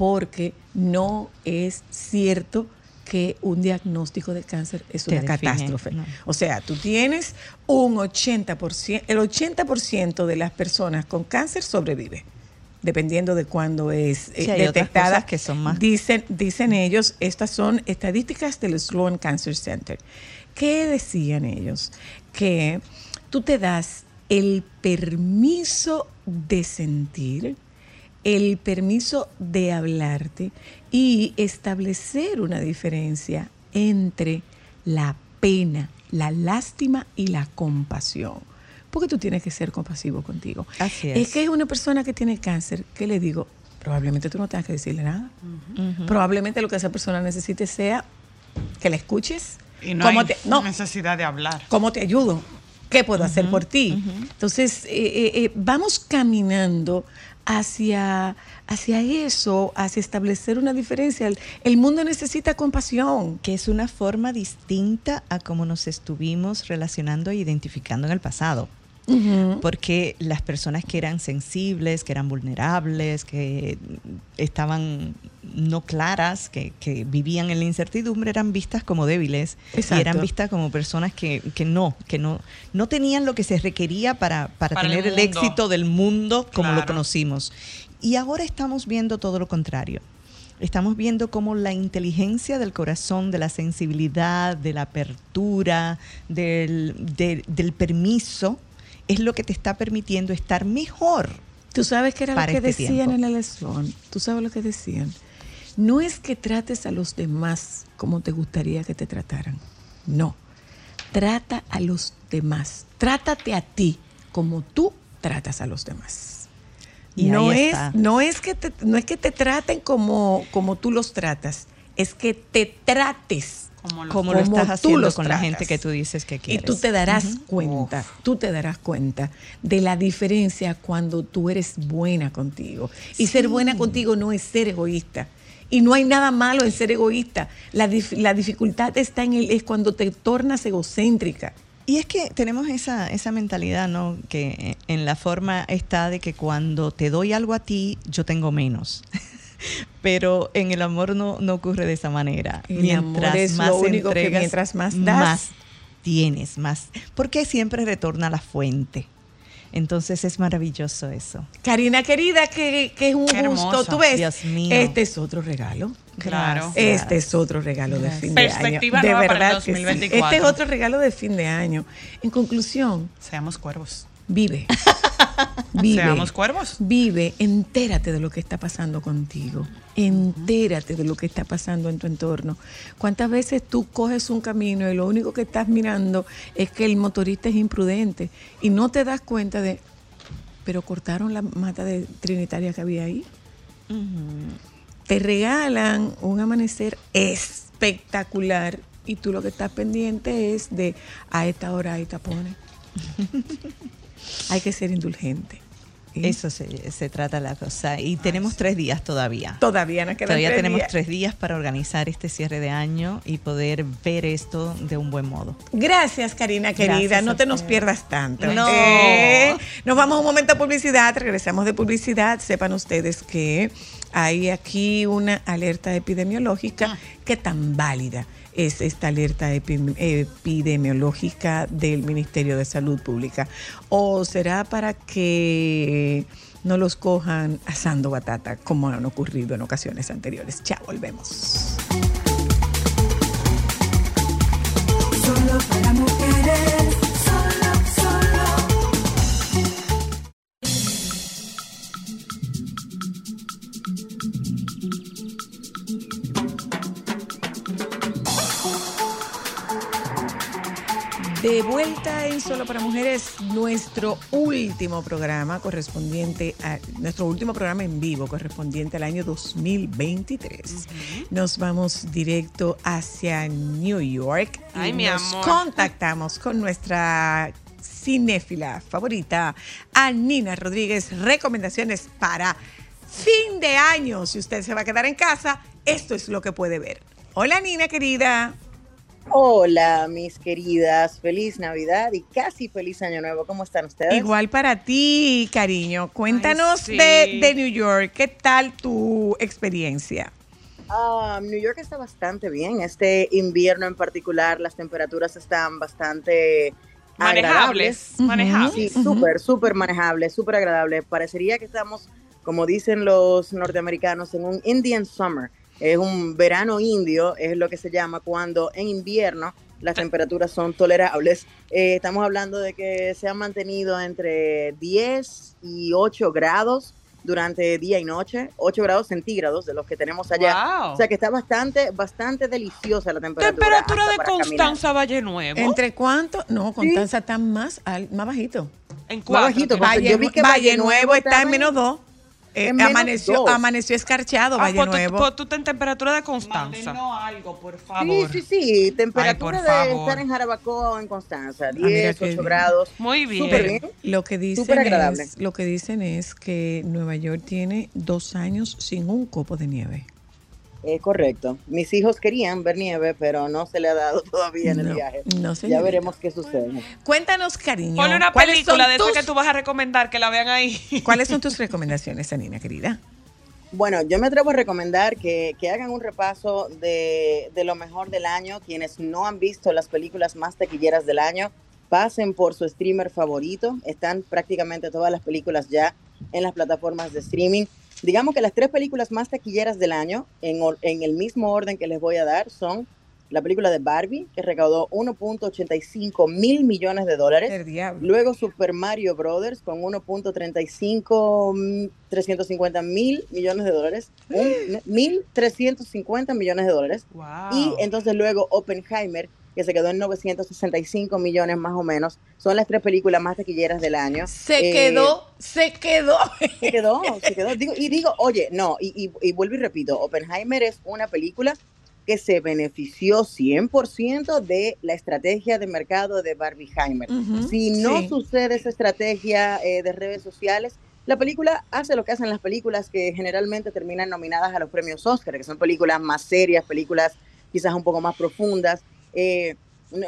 porque no es cierto que un diagnóstico de cáncer es una define, catástrofe. no. O sea, tú tienes un 80%, el 80% de las personas con cáncer sobrevive, dependiendo de cuándo es eh, Sí, detectada. que son más- Dicen, dicen ellos, estas son estadísticas del Sloan Cancer Center. ¿Qué decían ellos? Que tú te das el permiso de sentir, el permiso de hablarte y establecer una diferencia entre la pena, la lástima y la compasión. Porque tú tienes que ser compasivo contigo. Así es. que es una persona que tiene cáncer, ¿qué le digo? Probablemente tú no tengas que decirle nada. Probablemente lo que esa persona necesite sea que la escuches. Y no ¿Cómo hay te, no, necesidad de hablar. ¿Cómo te ayudo? ¿Qué puedo hacer por ti? Entonces, eh, eh, eh, vamos caminando hacia, hacia eso, hacia establecer una diferencia. El, el mundo necesita compasión. que es una forma distinta a cómo nos estuvimos relacionando e identificando en el pasado. Porque las personas que eran sensibles, que eran vulnerables, que estaban no claras, que, que vivían en la incertidumbre, eran vistas como débiles Exacto. y eran vistas como personas que, que no, que no, no tenían lo que se requería para, para, tener el, éxito del mundo como lo conocimos. Y ahora estamos viendo todo lo contrario. Estamos viendo cómo la inteligencia del corazón, de la sensibilidad, de la apertura, del, de- del permiso, es lo que te está permitiendo estar mejor. Tú sabes que era lo que este decían tiempo. en el Sloan. Tú sabes lo que decían. no es que trates a los demás como te gustaría que te trataran. No. Trata a los demás. Trátate a ti como tú tratas a los demás. Y no es, no es que te, no es que te traten como, como tú los tratas, es que te trates Como lo- Como lo como estás tú haciendo los con la gente que tú dices que Y quieres. tú te darás cuenta, tú te darás cuenta de la diferencia cuando tú eres buena contigo. Y ser buena contigo no es ser egoísta. Y no hay nada malo en ser egoísta. La, dif- la dificultad está en el, es cuando te tornas egocéntrica. Y es que tenemos esa, esa mentalidad, ¿no? Que en la forma está de que cuando te doy algo a ti, yo tengo menos. Pero en el amor no, no ocurre de esa manera. El amor es lo único que mientras más das- más tienes, más. Porque siempre retorna a la fuente. Entonces es maravilloso eso. Karina querida, que, que es un Qué gusto. hermoso. Tú ves, Dios mío. este es otro regalo. Claro. Este es otro regalo de fin de año. Perspectiva de nueva para el verdad que sí. 2024. Este es otro regalo de fin de año. En conclusión, Seamos cuervos. Vive. vive. Seamos cuervos. Vive, entérate de lo que está pasando contigo. Entérate de lo que está pasando en tu entorno. ¿Cuántas veces tú coges un camino y lo único que estás mirando es que el motorista es imprudente y no te das cuenta de, pero cortaron la mata de trinitaria que había ahí? Te regalan un amanecer espectacular y tú lo que estás pendiente es de a esta hora hay tapones. hay que ser indulgente. ¿sí? Eso se, se trata la cosa. Y tenemos tres días todavía. Todavía nos quedan Todavía tres tenemos días. tres días para organizar este cierre de año y poder ver esto de un buen modo. Gracias, Karina, querida. Gracias no te nos pierdas tanto. No. Eh, nos vamos un momento a publicidad. Regresamos de publicidad. Sepan ustedes que hay aquí una alerta epidemiológica. ¿Qué tan válida es esta alerta epi- epidemiológica del Ministerio de Salud Pública? ¿O será para que no los cojan asando batata como han ocurrido en ocasiones anteriores? Ya volvemos. De vuelta en Solo para Mujeres, nuestro último programa correspondiente a nuestro último programa en vivo correspondiente al año 2023. Nos vamos directo hacia New York y Ay, mi nos amor. contactamos con nuestra cinéfila favorita, Anina Rodríguez. Recomendaciones para fin de año. Si usted se va a quedar en casa, esto es lo que puede ver. Hola, Nina querida. Hola, mis queridas. Feliz Navidad y casi feliz Año Nuevo. ¿Cómo están ustedes? Igual para ti, cariño. Cuéntanos sí. de, de New York. ¿Qué tal tu experiencia? Ah, New York está bastante bien. Este invierno en particular, las temperaturas están bastante Manejables. agradables. Manejables. Sí, súper, súper manejables, súper agradables. Parecería que estamos, como dicen los norteamericanos, en un Indian Summer. Es un verano indio, es lo que se llama cuando en invierno las temperaturas son tolerables. Eh, estamos hablando de que se han mantenido entre 10 y 8 grados durante día y noche, 8 grados centígrados de los que tenemos allá. Wow. O sea que está bastante, bastante deliciosa la temperatura. Temperatura de caminar. Constanza Valle Nuevo. ¿Entre cuánto? No, Constanza está más, al- más bajito. en Más cuatro. bajito, tiene- porque Valle, yo vi que Valle Valle Nuevo Nuevo está en en- menos dos. Eh, amaneció, dos. amaneció escarchado Ah, Valle pues tú- Nuevo. pues tú estás en temperatura de Constanza. algo, por Sí, favor. sí, sí, temperatura por de favor. estar en Jarabacoa o en Constanza, Ah, mira 10, qué 8 bien. grados. Muy bien. Súper bien. Lo que dicen Súper agradable. es, lo que dicen es que Nueva York tiene dos años sin un copo de nieve. Es correcto. Mis hijos querían ver nieve, pero no se le ha dado todavía en el No, viaje. no, ya señorita. veremos qué sucede. Cuéntanos, cariño. Ponle una ¿cuáles película son de esa tus- que tú vas a recomendar, que la vean ahí. ¿Cuáles son tus recomendaciones, Anina, querida? Bueno, yo me atrevo a recomendar que, que hagan un repaso de, de lo mejor del año. Quienes no han visto las películas más taquilleras del año, pasen por su streamer favorito. Están prácticamente todas las películas ya en las plataformas de streaming. Digamos que las tres películas más taquilleras del año, en, el mismo orden que les voy a dar, son la película de Barbie, que recaudó 1.85 mil millones de dólares. Luego Super Mario Brothers con 1.35 mm, 350 mil millones de dólares. Un- 1.350 millones de dólares. Wow. Y entonces luego Oppenheimer, que se quedó en 965 millones más o menos. Son las tres películas más taquilleras del año. Se Eh, quedó, se quedó. se quedó, se quedó. Digo, y digo, oye, no, y, y- y vuelvo y repito, Oppenheimer es una película que se benefició 100% de la estrategia de mercado de Barbieheimer. Ujú, Si no sí. sucede esa estrategia eh, de redes sociales, la película hace lo que hacen las películas que generalmente terminan nominadas a los premios Oscar, que son películas más serias, películas quizás un poco más profundas. Eh,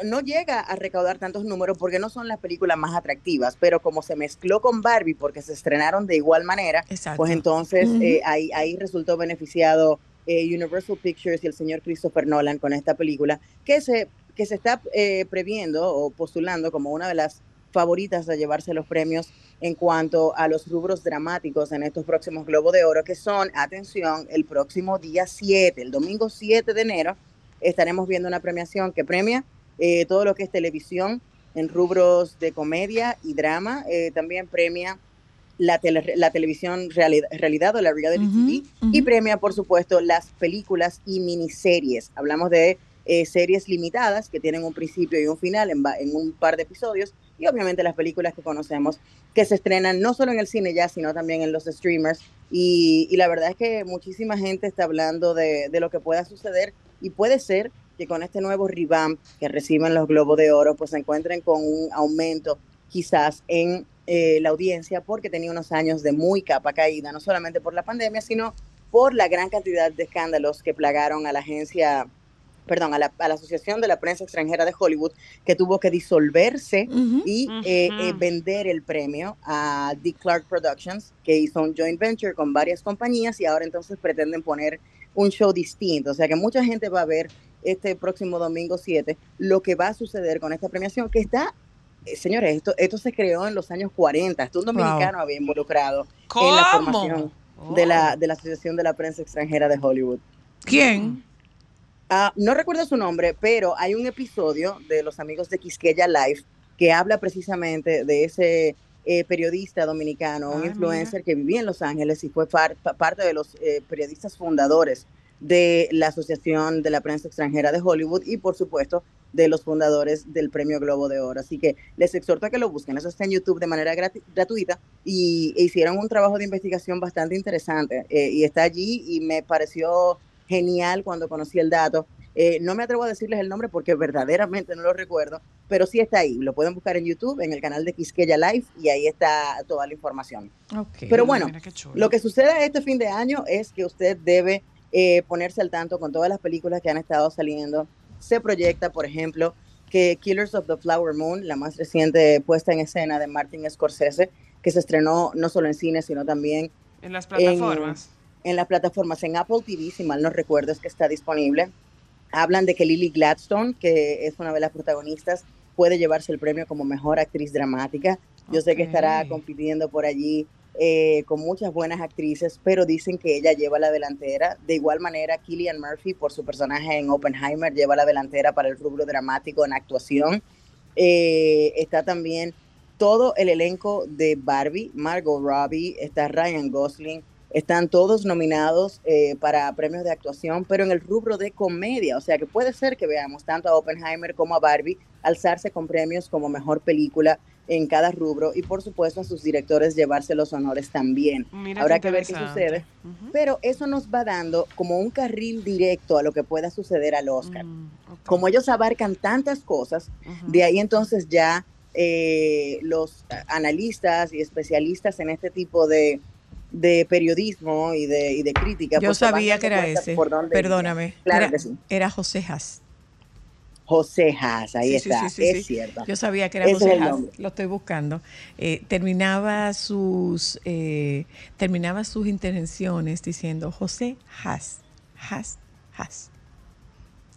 no, llega a recaudar tantos números porque no son las películas más atractivas, pero como se mezcló con Barbie porque se estrenaron de igual manera, Exacto. pues entonces eh, ahí, ahí resultó beneficiado eh, Universal Pictures y el señor Christopher Nolan con esta película, que se, que se está eh, previendo o postulando como una de las favoritas a llevarse los premios en cuanto a los rubros dramáticos en estos próximos Globos de Oro, que son, atención, el próximo día 7, el domingo 7 de enero, estaremos viendo una premiación que premia eh, todo lo que es televisión en rubros de comedia y drama, eh, también premia la, tele- la televisión reali- realidad o la reality Ujú, TV ujú. y premia, por supuesto, las películas y miniseries. Hablamos de eh, series limitadas que tienen un principio y un final en, en un par de episodios y obviamente las películas que conocemos que se estrenan no solo en el cine ya, sino también en los streamers. Y, y la verdad es que muchísima gente está hablando de, de lo que pueda suceder y puede ser que con este nuevo revamp que reciben los Globos de Oro, pues se encuentren con un aumento quizás en eh, la audiencia porque tenía unos años de muy capa caída, no solamente por la pandemia, sino por la gran cantidad de escándalos que plagaron a la agencia, perdón, a la, a la Asociación de la Prensa Extranjera de Hollywood, que tuvo que disolverse y eh, eh, vender el premio a Dick Clark Productions, que hizo un joint venture con varias compañías y ahora entonces pretenden poner un show distinto. O sea que mucha gente va a ver este próximo domingo 7 lo que va a suceder con esta premiación que está, eh, señores, esto, esto se creó en los años 40, hasta un Wow. dominicano había involucrado en la formación Oh. de, la, de la Asociación de la Prensa Extranjera de Hollywood. ¿Quién? Ah, no recuerdo su nombre, pero hay un episodio de los amigos de Quisqueya Live que habla precisamente de ese eh, periodista dominicano, un Ay, influencer que vivía en Los Ángeles y fue par- pa- parte de los eh, periodistas fundadores de la Asociación de la Prensa Extranjera de Hollywood y, por supuesto, de los fundadores del Premio Globo de Oro. Así que les exhorto a que lo busquen. Eso está en YouTube de manera gratuita y e hicieron un trabajo de investigación bastante interesante eh, y está allí y me pareció genial cuando conocí el dato. Eh, no me atrevo a decirles el nombre porque verdaderamente no lo recuerdo, pero sí está ahí. Lo pueden buscar en YouTube, en el canal de Quisqueya Live, y ahí está toda la información. Ok. Pero bueno. Lo que sucede este fin de año es que usted debe eh, ponerse al tanto con todas las películas que han estado saliendo. Se proyecta, por ejemplo, que Killers of the Flower Moon, la más reciente puesta en escena de Martin Scorsese, que se estrenó no solo en cine, sino también En las plataformas. en las plataformas, en Apple TV, si mal no recuerdo, es que está disponible. Hablan de que Lily Gladstone, que es una de las protagonistas, puede llevarse el premio como mejor actriz dramática. Yo sé que estará compitiendo por allí eh, con muchas buenas actrices, pero dicen que ella lleva la delantera. De igual manera, Killian Murphy, por su personaje en Oppenheimer, lleva la delantera para el rubro dramático en actuación. Eh, está también todo el elenco de Barbie, Margot Robbie, está Ryan Gosling, están todos nominados eh, para premios de actuación, pero en el rubro de comedia, o sea que puede ser que veamos tanto a Oppenheimer como a Barbie alzarse con premios como mejor película en cada rubro y por supuesto a sus directores llevarse los honores también. Mira Habrá que ver qué sucede, pero eso nos va dando como un carril directo a lo que pueda suceder al Oscar. Mm. Como ellos abarcan tantas cosas, de ahí entonces ya eh, los analistas y especialistas en este tipo de, de periodismo y de, y de crítica. Yo pues, sabía que era ese. por dónde Perdóname. iría. Claro era, que sí. era José Haas. José Haas, ahí Sí, está, sí, sí, es cierto. Yo sabía que era Ese José Haas. Lo estoy buscando. Eh, terminaba sus eh, terminaba sus intervenciones diciendo José Haas, Haas, Haas.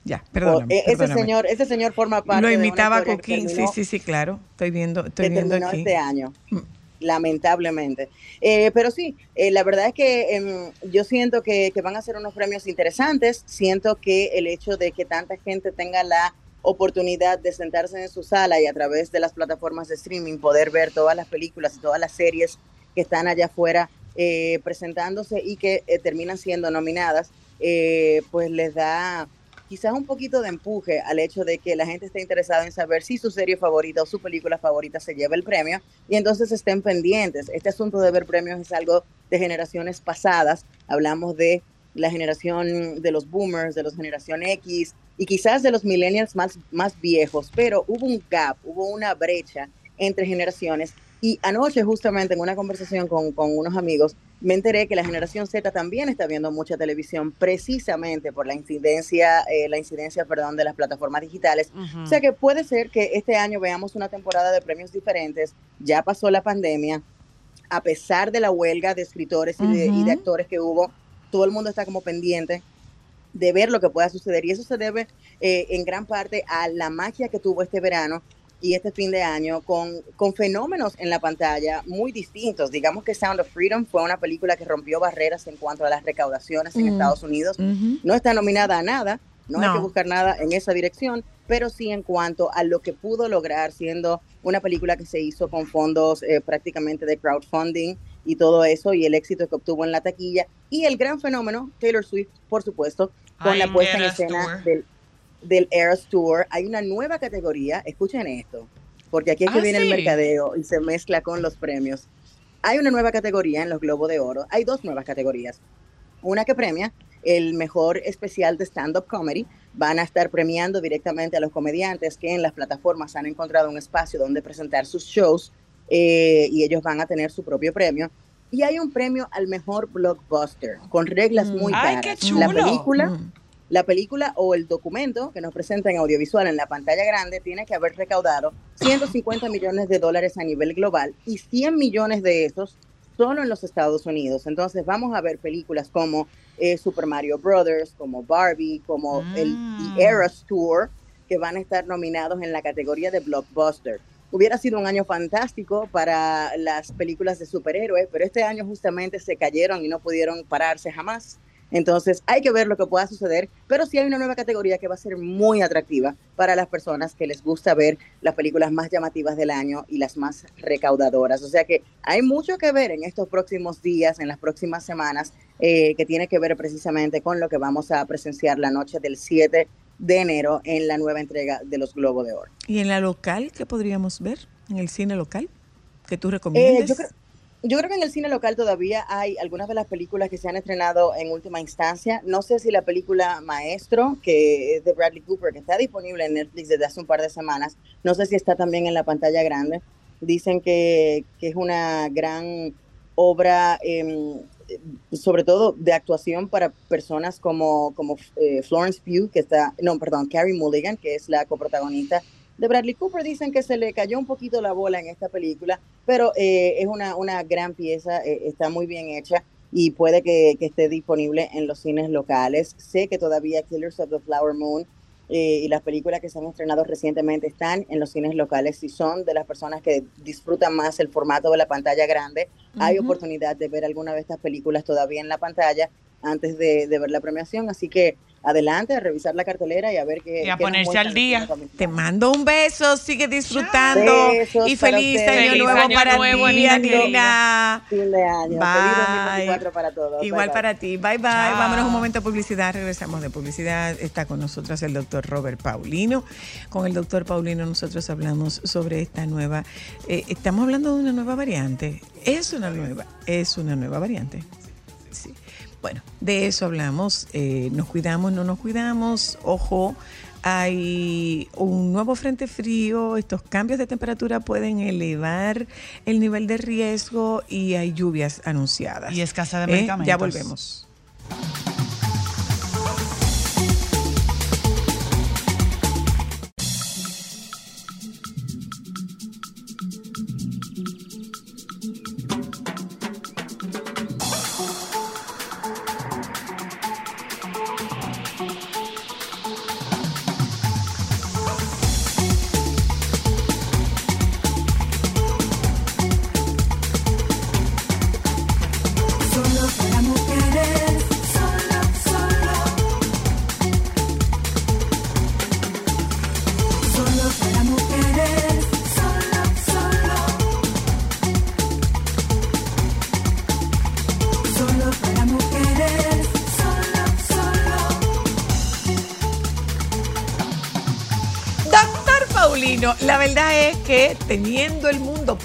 Ya, perdóname. O- eh, ese perdóname. señor, ese señor forma parte Lo de una imitaba historia que Coquín, sí, sí, sí, claro. Estoy viendo, estoy que viendo terminó aquí. este año. Lamentablemente. Eh, pero sí, eh, la verdad es que em, yo siento que, que van a ser unos premios interesantes, siento que el hecho de que tanta gente tenga la oportunidad de sentarse en su sala y a través de las plataformas de streaming poder ver todas las películas y todas las series que están allá afuera eh, presentándose y que eh, terminan siendo nominadas, pues les da quizás un poquito de empuje al hecho de que la gente esté interesada en saber si su serie favorita o su película favorita se lleva el premio y entonces estén pendientes. Este asunto de ver premios es algo de generaciones pasadas. Hablamos de la generación de los boomers, de los generación X y quizás de los millennials más, más viejos, pero hubo un gap, hubo una brecha entre generaciones. Y anoche justamente en una conversación con, con unos amigos me enteré que la generación Z también está viendo mucha televisión precisamente por la incidencia, eh, la incidencia, perdón, de las plataformas digitales. O sea que puede ser que este año veamos una temporada de premios diferentes. Ya pasó la pandemia, a pesar de la huelga de escritores y de, y de Ujú. actores que hubo, todo el mundo está como pendiente de ver lo que pueda suceder. Y eso se debe eh, en gran parte a la magia que tuvo este verano y este fin de año con, con fenómenos en la pantalla muy distintos. Digamos que Sound of Freedom fue una película que rompió barreras en cuanto a las recaudaciones en Mm. Estados Unidos. Ujú. No está nominada a nada, no, hay No. que buscar nada en esa dirección, pero sí en cuanto a lo que pudo lograr siendo una película que se hizo con fondos eh, prácticamente de crowdfunding y todo eso y el éxito que obtuvo en la taquilla y el gran fenómeno Taylor Swift, por supuesto, con Ay, la puesta en escena Tour. del, del Eras Tour. Hay una nueva categoría, escuchen esto, porque aquí es que Ah, viene sí. el mercadeo y se mezcla con los premios. Hay una nueva categoría en los Globos de Oro, hay dos nuevas categorías. Una que premia el mejor especial de stand-up comedy. Van a estar premiando directamente a los comediantes que en las plataformas han encontrado un espacio donde presentar sus shows eh, y ellos van a tener su propio premio. Y hay un premio al mejor blockbuster con reglas muy Ay, claras. qué La chulo. película, Mm. La película o el documento que nos presenta en audiovisual en la pantalla grande tiene que haber recaudado 150 millones de dólares a nivel global y 100 millones de esos solo en los Estados Unidos. Entonces vamos a ver películas como eh, Super Mario Brothers, como Barbie, como el Mm. The Eras Tour, que van a estar nominados en la categoría de blockbuster. Hubiera sido un año fantástico para las películas de superhéroes, pero este año justamente se cayeron y no pudieron pararse jamás. Entonces hay que ver lo que pueda suceder, pero sí hay una nueva categoría que va a ser muy atractiva para las personas que les gusta ver las películas más llamativas del año y las más recaudadoras. O sea que hay mucho que ver en estos próximos días, en las próximas semanas, eh, que tiene que ver precisamente con lo que vamos a presenciar la noche del 7 de enero en la nueva entrega de los Globos de Oro. ¿Y en la local qué podríamos ver? ¿En el cine local? ¿Que tú Eh, recomiendas? creo, yo creo que en el cine local todavía hay algunas de las películas que se han estrenado en última instancia. No sé si la película Maestro, que es de Bradley Cooper, que está disponible en Netflix desde hace un par de semanas, no sé si está también en la pantalla grande. Dicen que, que es una gran obra, em, sobre todo de actuación para personas como, como eh, Florence Pugh, que está, no, perdón, Carrie Mulligan, que es la coprotagonista de Bradley Cooper. Dicen que se le cayó un poquito la bola en esta película, pero eh, es una, una gran pieza, eh, está muy bien hecha y puede que, que esté disponible en los cines locales. Sé que todavía Killers of the Flower Moon eh, y las películas que se han estrenado recientemente están en los cines locales. Si son de las personas que disfrutan más el formato de la pantalla grande, hay oportunidad de ver alguna de estas películas todavía en la pantalla antes de, de ver la premiación. Así que adelante a revisar la cartelera y a ver qué. Y a qué ponerse al día. Te mando un beso, sigue disfrutando Besos y feliz año Feliz nuevo año para nuevo, ti. Daniela. Fin de año. Bye. Feliz 2024 para todos. Igual Bye, bye. para ti. Bye bye. Chao. Vámonos un momento a publicidad. Regresamos de publicidad. Está con nosotros el doctor Robert Paulino. Con el doctor Paulino nosotros hablamos sobre esta nueva. eh, estamos hablando de una nueva variante. Es una nueva, es una nueva variante. Bueno, de eso hablamos. Eh, nos cuidamos, no nos cuidamos. Ojo, hay un nuevo frente frío. Estos cambios de temperatura pueden elevar el nivel de riesgo y hay lluvias anunciadas. Y escasez de ¿Eh? medicamentos. Ya volvemos.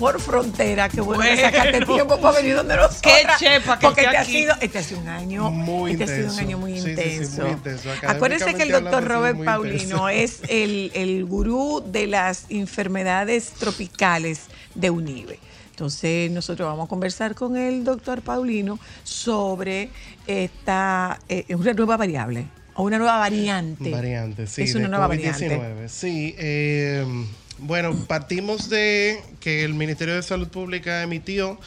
Por frontera, que bueno, que sacaste Bueno. tiempo para venir donde nosotros. Qué chepa que Porque este ha sido, este ha sido un año, Muy este ha sido un intenso. año muy Sí, sí, sí, intenso. muy intenso. Acuérdense que el doctor Robert sí, Paulino intenso. es el, el gurú de las enfermedades tropicales de UNIBE. Entonces nosotros vamos a conversar con el doctor Paulino sobre esta eh, una nueva variable o una nueva variante. Variante, sí. Es una nueva COVID-19. variante. Sí, eh, bueno, partimos de que el Ministerio de Salud Pública emitió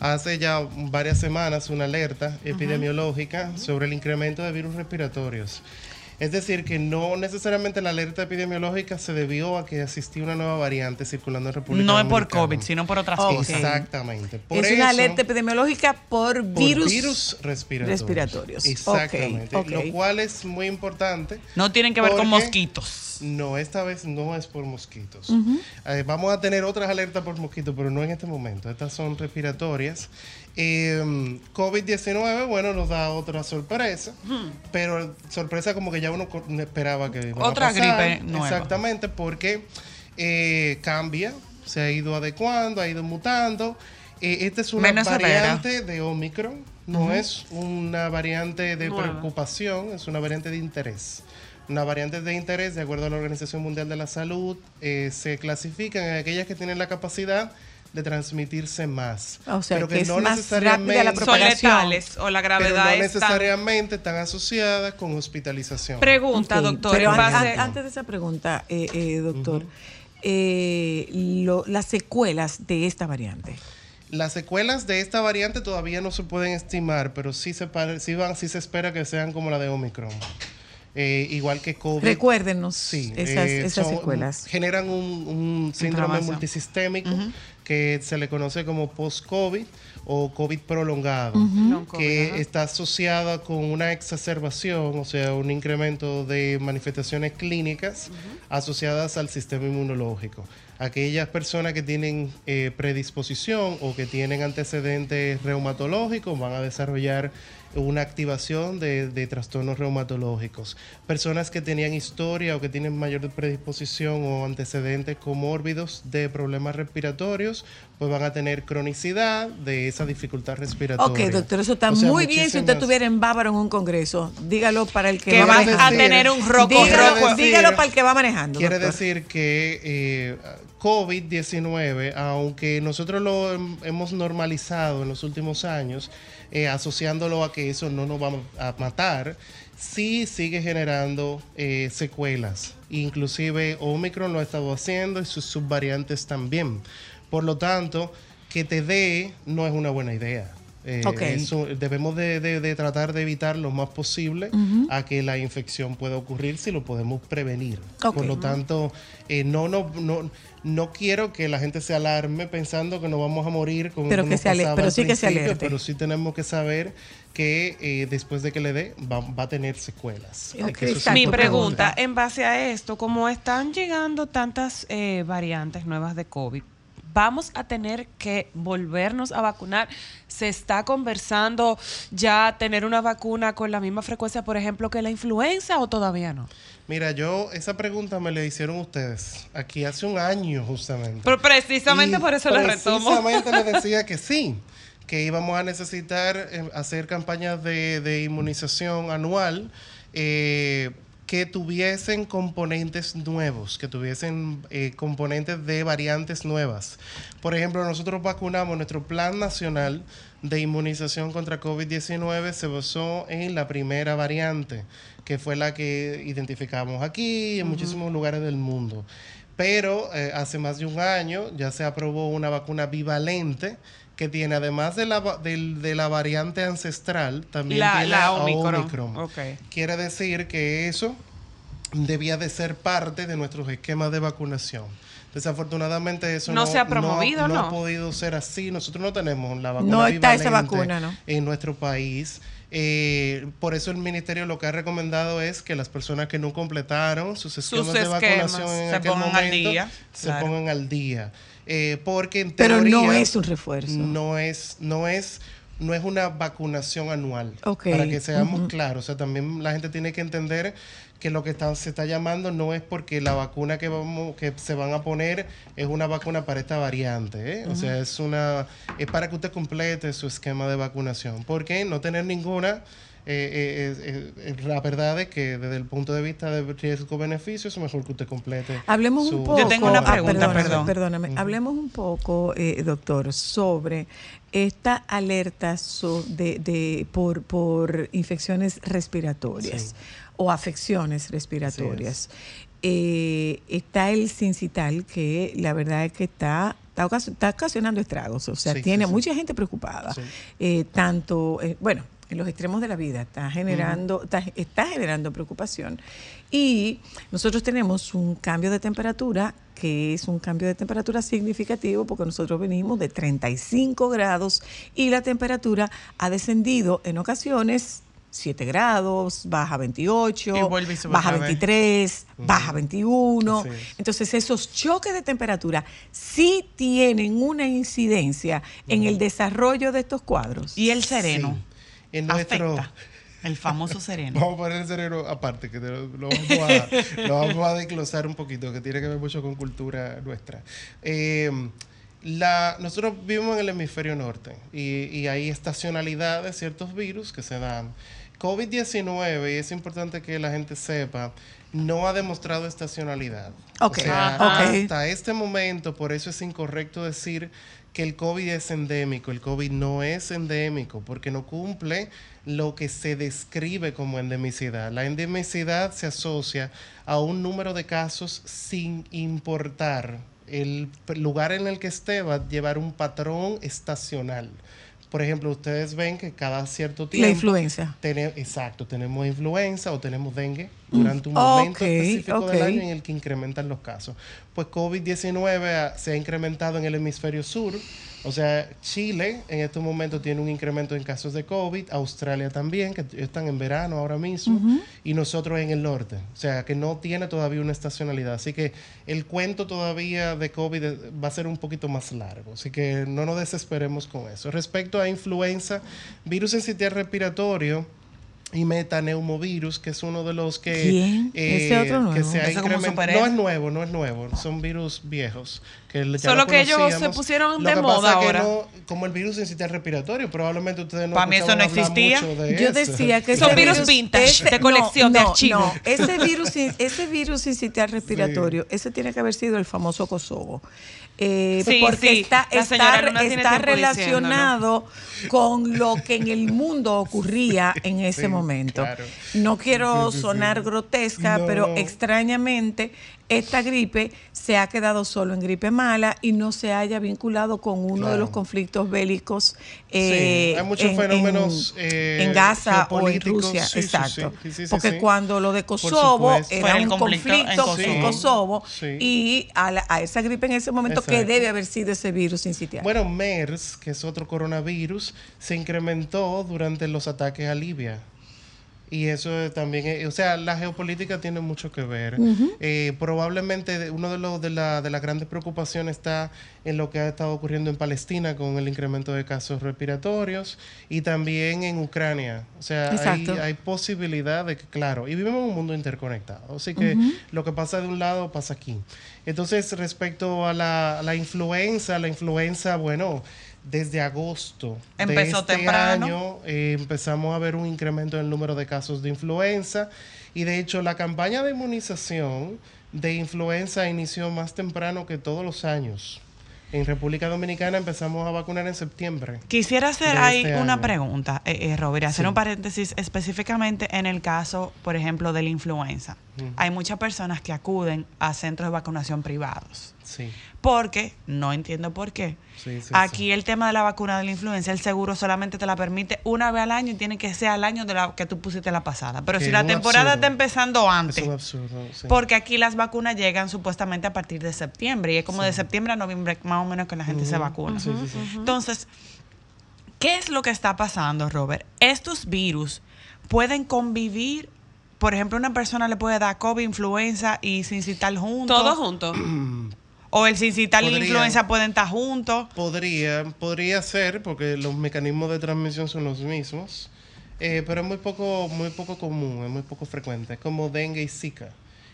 hace ya varias semanas una alerta epidemiológica sobre el incremento de virus respiratorios. Es decir, que no necesariamente la alerta epidemiológica se debió a que existía una nueva variante circulando en República No es por Dominicana. COVID, sino por otras cosas. Exactamente. Por es eso- una alerta epidemiológica por por virus, virus respiratorios. respiratorios. Exactamente. Lo cual es muy importante. No tienen que ver con mosquitos. No, esta vez no es por mosquitos. Eh, vamos a tener otras alertas por mosquitos, pero no en este momento. Estas son respiratorias. Eh, COVID-19, bueno, nos da otra sorpresa, pero sorpresa como que ya uno esperaba que a Otra pasar. gripe nueva. Exactamente, porque eh, cambia, se ha ido adecuando, ha ido mutando. Eh, esta es una Menos severa. variante de Omicron, no es una variante de Nueva. preocupación, es una variante de interés. Una variante de interés, de acuerdo a la Organización Mundial de la Salud, eh, se clasifican en aquellas que tienen la capacidad de transmitirse más. O sea, pero que es más necesariamente- la Son letales o la pero gravedad no es tan- necesariamente están asociadas con hospitalización. Pregunta, doctor. Pero antes de esa pregunta, eh, eh, doctor, eh, lo- las secuelas de esta variante. Las secuelas de esta variante todavía no se pueden estimar, pero sí se, sí van, sí se espera que sean como la de Omicron. Eh, igual que COVID. Recuérdenos Sí, esas, eh, esas son- secuelas. Generan un, un síndrome multisistémico que se le conoce como post-COVID o COVID prolongado, que está asociada con una exacerbación, o sea, un incremento de manifestaciones clínicas asociadas al sistema inmunológico. Aquellas personas que tienen eh, predisposición o que tienen antecedentes reumatológicos van a desarrollar una activación de, de trastornos reumatológicos. Personas que tenían historia o que tienen mayor predisposición o antecedentes comórbidos de problemas respiratorios, pues van a tener cronicidad de esa dificultad respiratoria. Ok, doctor, eso está O sea, muy bien si usted estuviera en Bávaro en un congreso. Dígalo para el que, que va a tener un roco Dígalo, Quiere roco. decir- dígalo para el que va manejando. Quiere doctor. decir que eh, COVID-19, aunque nosotros lo hem- hemos normalizado en los últimos años, eh, asociándolo a que eso no nos va a matar, sí sigue generando eh, secuelas. Inclusive Omicron lo ha estado haciendo y sus subvariantes también. Por lo tanto, que te dé no es una buena idea. Eh, Ok. eso debemos de, de- de tratar de evitar lo más posible a que la infección pueda ocurrir si lo podemos prevenir. Ok. Por lo tanto, eh, no, no, no, no quiero que la gente se alarme pensando que nos vamos a morir con Pero como que se ale- pero al sí que se principio, alerte. Pero sí tenemos que saber que eh, después de que le dé va, va a tener secuelas. Mi pregunta, en base a esto, como están llegando tantas eh, variantes nuevas de COVID, vamos a tener que volvernos a vacunar. Se está conversando ya tener una vacuna con la misma frecuencia, por ejemplo, que la influenza o todavía no. Mira, yo esa pregunta me la hicieron ustedes aquí hace un año justamente. Pero precisamente Y por eso la retomo. Precisamente les decía que sí, que íbamos a necesitar eh, hacer campañas de, de inmunización anual eh, que tuviesen componentes nuevos, que tuviesen eh, componentes de variantes nuevas. Por ejemplo, nosotros vacunamos nuestro plan nacional de inmunización contra COVID-19 se basó en la primera variante, que fue la que identificamos aquí y en muchísimos lugares del mundo. Pero eh, hace más de un año ya se aprobó una vacuna bivalente que tiene, además de la, de la variante ancestral, también La- tiene la Omicron. Omicron. Ok. Quiere decir que eso debía de ser parte de nuestros esquemas de vacunación. Desafortunadamente eso No no, se ha promovido, no, ¿no? ha podido ser así. Nosotros no tenemos la vacuna No está esa vacuna, ¿no? en nuestro país. Eh, por eso el ministerio lo que ha recomendado es que las personas que no completaron sus esquemas de esquemas vacunación en se aquel pongan al día, se claro. pongan al día. Eh, porque en Pero no teoría es un refuerzo. No es, no es no es una vacunación anual. Para que seamos claros. O sea, también la gente tiene que entender que lo que está- se está llamando no es porque la vacuna que vamos que se van a poner es una vacuna para esta variante. ¿eh? O sea, es una es para que usted complete su esquema de vacunación. Porque no tener ninguna eh, eh, eh, eh, la verdad es que desde el punto de vista de riesgo-beneficio es mejor que usted complete. Hablemos su- un poco. Yo tengo una ah, pregunta, perdóname, perdón. Perdóname. Hablemos un poco, eh, doctor, sobre esta alerta so- de, de- por, por infecciones respiratorias Sí. o afecciones respiratorias. Eh, está el sincital, que la verdad es que está, está, ocas- está ocasionando estragos. O sea, Sí, sí, tiene sí. mucha gente preocupada. Sí. Eh, tanto, eh, bueno, en los extremos de la vida, está generando, está, está generando preocupación. Y nosotros tenemos un cambio de temperatura que es un cambio de temperatura significativo porque nosotros venimos de 35 grados y la temperatura ha descendido en ocasiones 7 grados, baja 28, Y vuelve y sube baja otra vez. 23, baja 21. Así es. Entonces esos choques de temperatura sí tienen una incidencia en el desarrollo de estos cuadros. Y el sereno. Sí. En nuestro, afecta. El famoso sereno. Vamos a poner el cerebro aparte, que lo, lo vamos a, lo vamos a desglosar un poquito, que tiene que ver mucho con cultura nuestra. Eh, la, nosotros vivimos en el hemisferio norte y, y hay estacionalidad de ciertos virus que se dan. COVID-19, y es importante que la gente sepa, no ha demostrado estacionalidad. Ok, O sea, ah, ok. hasta este momento, por eso es incorrecto decir que el COVID es endémico. El COVID no es endémico porque no cumple lo que se describe como endemicidad. La endemicidad se asocia a un número de casos sin importar el lugar en el que esté, va a llevar un patrón estacional. Por ejemplo, ustedes ven que cada cierto tiempo... La influencia. Tene- exacto, tenemos influenza o tenemos dengue durante un momento específico del año en el que incrementan los casos. Pues COVID-19 ha- se ha incrementado en el hemisferio sur. O sea, Chile en estos momentos tiene un incremento en casos de COVID, Australia también, que están en verano ahora mismo, y nosotros en el norte. O sea, que no tiene todavía una estacionalidad. Así que el cuento todavía de COVID va a ser un poquito más largo. Así que no nos desesperemos con eso. Respecto a influenza, virus sensitivo respiratorio y metaneumovirus, que es uno de los que, ¿Quién? Ese otro que se ha incrementado. superhéroe. No es nuevo, no es nuevo, son virus viejos. Que ya Solo lo que ellos se pusieron Lo de que moda pasa es que ahora. no- como el virus sensitivo respiratorio, probablemente ustedes no Para mí eso no existía. mucho de Yo eso. decía que Son virus vintage, de colección, de archivo. No, ese virus, sin- ese virus sincitial respiratorio, ese tiene que haber sido el famoso Kosovo. Eh, Sí, porque sí, está, está, está relacionado con lo que en el mundo ocurría en ese Sí, momento. claro. No quiero Sí, sí, sí. sonar grotesca, No. pero extrañamente esta gripe se ha quedado solo en gripe mala y no se haya vinculado con uno de los conflictos bélicos eh, Sí, hay muchos en- fenómenos, en, eh, en Gaza o en. Rusia, Sí, exacto. sí. Sí, sí, sí, Porque sí. cuando lo de Kosovo era un conflicto en conflicto en Kosovo. Kosovo, Sí. y a, la- a esa gripe en ese momento que Exacto. debe haber sido ese virus incitial. Bueno, MERS, que es otro coronavirus, se incrementó durante los ataques a Libia. Y eso también, es- o sea, la geopolítica tiene mucho que ver. Eh, probablemente uno de los de, la- de las grandes preocupaciones está en lo que ha estado ocurriendo en Palestina con el incremento de casos respiratorios y también en Ucrania. O sea, hay, hay posibilidad de que, claro, y vivimos en un mundo interconectado. Así que lo que pasa de un lado pasa aquí. Entonces, respecto a la, a la influenza, la influenza, bueno, desde agosto Empezó de este temprano. año eh, empezamos a ver un incremento en el número de casos de influenza y de hecho la campaña de inmunización de influenza inició más temprano que todos los años. En República Dominicana empezamos a vacunar en septiembre. Quisiera hacer de ahí este una año. pregunta, eh, eh, Robert, hacer Sí. un paréntesis específicamente en el caso, por ejemplo, de la influenza. Hay muchas personas que acuden a centros de vacunación privados. Sí, Porque, no entiendo por qué, sí, sí. aquí el tema de la vacuna de la influenza, el seguro solamente te la permite una vez al año y tiene que ser al año de la que tú pusiste la pasada. Pero Que si la temporada absurdo. está empezando antes, Es un absurdo. sí. porque aquí las vacunas llegan supuestamente a partir de septiembre y es como de septiembre a noviembre más o menos que la gente se vacuna. Sí, sí, sí. Entonces, ¿qué es lo que está pasando, Robert? Estos virus pueden convivir, por ejemplo, una persona le puede dar COVID, influenza y sin citar juntos. Todo junto. O el sincital y la influenza pueden estar juntos. Podría, podría ser, porque los mecanismos de transmisión son los mismos, eh, pero es muy poco, muy poco común, es muy poco frecuente. Es como dengue y zika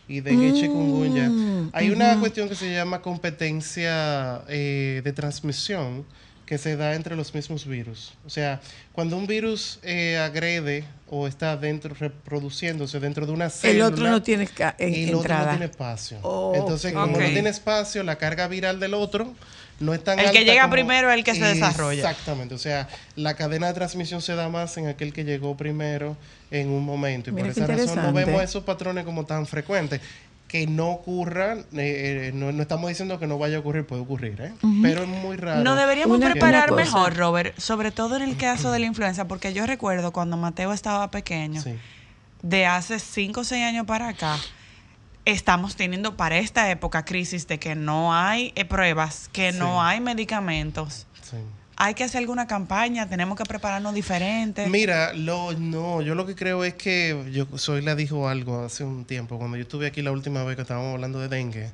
y dengue y chikungunya. Hay una cuestión que se llama competencia eh, de transmisión que se da entre los mismos virus. O sea, cuando un virus eh, agrede o está dentro, reproduciéndose dentro de una El célula, otro no tiene ca- en- y el otro no tiene espacio. Entonces, como Ok. no tiene espacio, la carga viral del otro no es tan El que alta llega como- primero es el que se desarrolla. Exactamente. O sea, la cadena de transmisión se da más en aquel que llegó primero en un momento. Y Mira por esa razón no vemos esos patrones como tan frecuentes. Que no ocurran, eh, eh, no, no estamos diciendo que no vaya a ocurrir, puede ocurrir, ¿eh? Pero es muy raro. No deberíamos Una- preparar una mejor, Robert, sobre todo en el caso de la influenza, porque yo recuerdo cuando Mateo estaba pequeño, Sí. de hace 5 o 6 años para acá, estamos teniendo para esta época crisis de que no hay eh, pruebas, que Sí. no hay medicamentos. Sí. Hay que hacer alguna campaña, tenemos que prepararnos diferente. Mira, lo, no, yo lo que creo es que yo soy la dijo algo hace un tiempo cuando yo estuve aquí la última vez que estábamos hablando de dengue.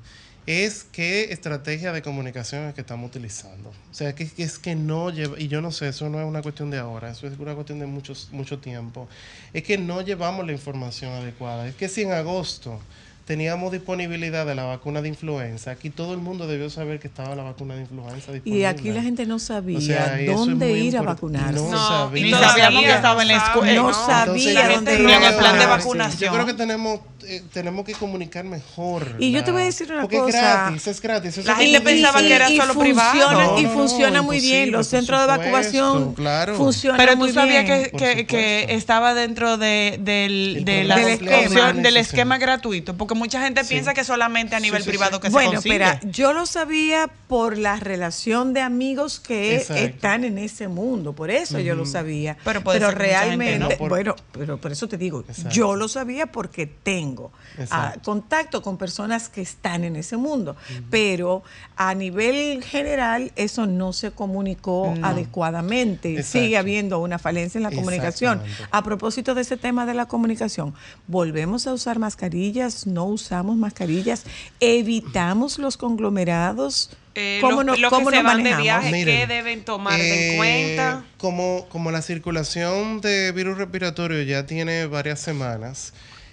Es qué estrategia de comunicación es que estamos utilizando. O sea, que, que es que no lleva, y yo no sé, eso no es una cuestión de ahora, eso es una cuestión de muchos, mucho tiempo. Es que no llevamos la información adecuada. Es que si en agosto teníamos disponibilidad de la vacuna de influenza, aquí todo el mundo debió saber que estaba la vacuna de influenza disponible. Y aquí la gente no sabía O sea, es dónde ir a vacunarse. No, No, sabía. Y todavía sabíamos que no estaba en la escuela. No ¿no? sabía Entonces, dónde ni ir el plan de vacunarse. vacunación. Yo creo que tenemos, eh, tenemos que comunicar mejor. Y yo te voy a decir una porque cosa. es gratis, es gratis. eso La es gente como- pensaba que era solo funciona, privado. No, Y no, no, funciona muy bien. Los centros de supuesto, vacunación claro. funcionan Pero muy tú sabías que, que, que estaba dentro de, del, El de la programa opción- Esquema. del esquema gratuito, porque mucha gente Sí. piensa que solamente a nivel Sí, sí, privado sí. que se Bueno, consigue. espera, yo lo sabía por la relación de amigos que Exacto. están en ese mundo, por eso yo lo sabía. Pero puede ser gente realmente, no, por- bueno, pero por eso te digo, Exacto. yo lo sabía porque tengo ah, contacto con personas que están en ese mundo, pero a nivel general eso no se comunicó adecuadamente. Exacto. Sigue habiendo una falencia en la comunicación. A propósito de ese tema de la comunicación, volvemos a usar mascarillas, no usamos mascarillas, evitamos los conglomerados. Eh, ¿Cómo los, no- los cómo que se van de viaje, Miren, ¿qué deben tomar eh, en cuenta? Como, como la circulación de virus respiratorio ya tiene varias semanas,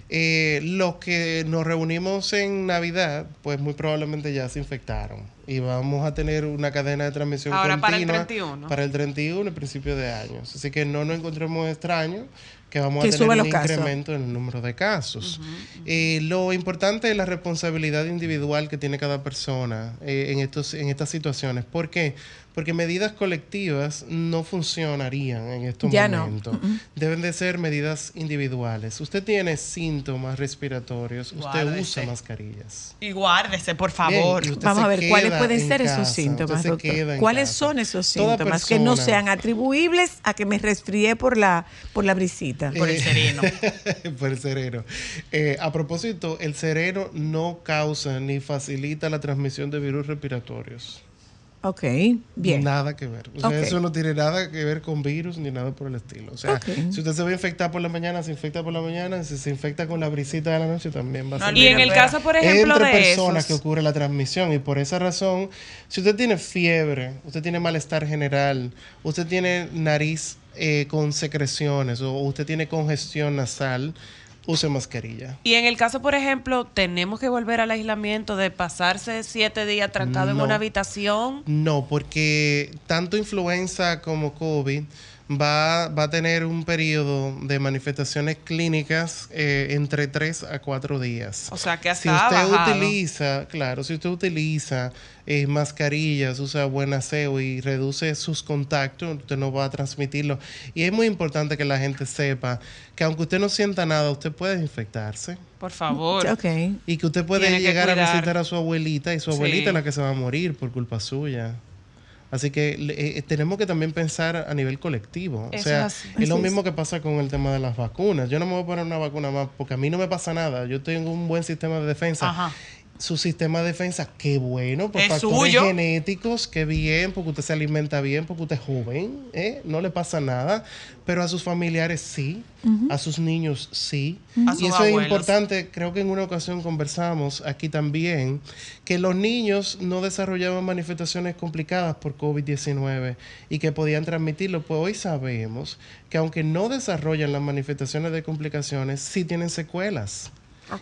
eh, los que nos reunimos en Navidad, pues muy probablemente ya se infectaron. Y vamos a tener una cadena de transmisión Ahora, para el continua 31. Para el 31 y principio de años. Así que no nos encontremos extraños que vamos Que a tener un casos. incremento en el número de casos. Eh, lo importante es la responsabilidad individual que tiene cada persona eh, en, estos, en estas situaciones. ¿Por qué? Porque medidas colectivas no funcionarían en estos Ya no. momentos. Deben de ser medidas individuales. Usted tiene síntomas respiratorios, usted Guárdese. usa mascarillas. Y guárdese, por favor. Vamos a ver, ¿cuáles pueden en ser esos síntomas, doctor? ¿Cuáles casa. son esos síntomas que no sean atribuibles a que me resfrié por la, por la brisita? Por el Eh, sereno. por el sereno. Eh, a propósito, el sereno no causa ni facilita la transmisión de virus respiratorios. Ok, bien. Nada que ver. O sea, eso no tiene nada que ver con virus ni nada por el estilo. O sea, si usted se va a infectar por la mañana, se infecta por la mañana. Si se infecta con la brisita de la noche, también va a No ser. Y en el caso, por ejemplo, entre de personas que ocurre la transmisión y por esa razón, si usted tiene fiebre, usted tiene malestar general, usted tiene nariz eh, con secreciones o usted tiene congestión nasal, use mascarilla. y en el caso, por ejemplo, tenemos que volver al aislamiento de pasarse siete días trancado en una habitación. No, porque tanto influenza como COVID va, va a tener un periodo de manifestaciones clínicas eh, entre 3 a 4 días. O sea, que hasta si usted bajado. utiliza, claro, si usted utiliza eh, mascarillas, usa buen aseo y reduce sus contactos, usted no va a transmitirlo. Y es muy importante que la gente sepa que aunque usted no sienta nada, usted puede infectarse. Por favor. Ok. Y que usted puede Tiene llegar a visitar a su abuelita y su Sí. abuelita es la que se va a morir por culpa suya. Así que le- eh, tenemos que también pensar a nivel colectivo. O sea, es lo mismo que pasa con el tema de las vacunas. Yo no me voy a poner una vacuna más porque a mí no me pasa nada. Yo tengo un buen sistema de defensa. Ajá. Su sistema de defensa, qué bueno, por Es factores suyo. genéticos, qué bien, porque usted se alimenta bien, porque usted es joven, ¿eh? no le pasa nada, pero a sus familiares sí, a sus niños sí. Y sus eso es importante, creo que en una ocasión conversamos aquí también, que los niños no desarrollaban manifestaciones complicadas por COVID-19 y que podían transmitirlo, pues hoy sabemos que aunque no desarrollan las manifestaciones de complicaciones, sí tienen secuelas.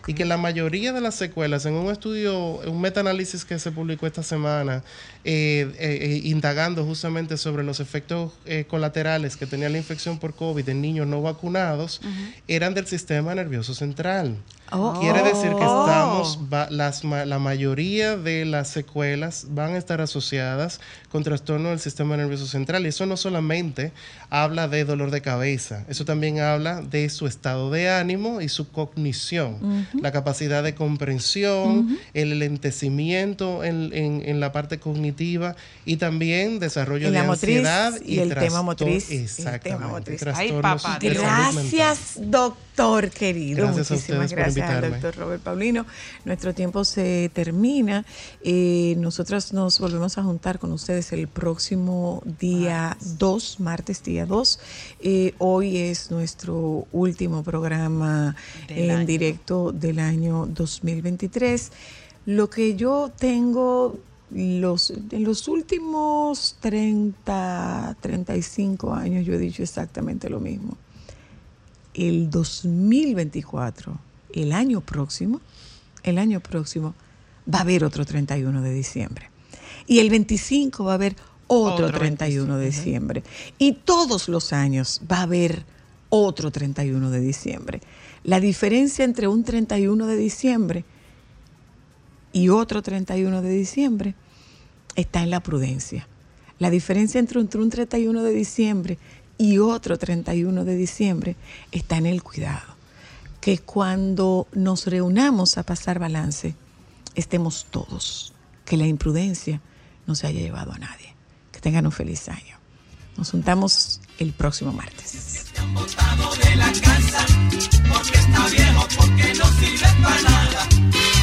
Y que la mayoría de las secuelas, en un estudio, un metaanálisis que se publicó esta semana, eh, eh, eh, indagando justamente sobre los efectos eh, colaterales que tenía la infección por COVID en niños no vacunados, eran del sistema nervioso central. Oh. Quiere decir que estamos, va- las, ma- la mayoría de las secuelas van a estar asociadas con trastorno del sistema nervioso central. Y eso no solamente habla de dolor de cabeza, eso también habla de su estado de ánimo y su cognición, la capacidad de comprensión, el lentecimiento en, en- en la parte cognitiva y también desarrollo En de la motriz ansiedad y el tema motriz, el Exactamente, tema motriz. Ay, trastornos papá, de salud mental. Gracias, doctor querido. Gracias Muchísimas gracias al invitarme. doctor Robert Paulino. Nuestro tiempo se termina. Eh, nosotros nos volvemos a juntar con ustedes el próximo día 2, martes día 2. Eh, hoy es nuestro último programa Del en año. directo del año 2023. Lo que yo tengo los, en los últimos 30, 35 años, yo he dicho exactamente lo mismo. El 2024, el año próximo, el año próximo, va a haber otro 31 de diciembre. Y el 25 va a haber otro, Otro 31 de diciembre. Y todos los años va a haber otro 31 de diciembre. La diferencia entre un 31 de diciembre y otro 31 de diciembre está en la prudencia. La diferencia entre un, entre un 31 de diciembre y otro 31 de diciembre está en el cuidado. Que cuando nos reunamos a pasar balance, estemos todos. Que la imprudencia no se haya llevado a nadie. Que tengan un feliz año. Nos juntamos el próximo martes.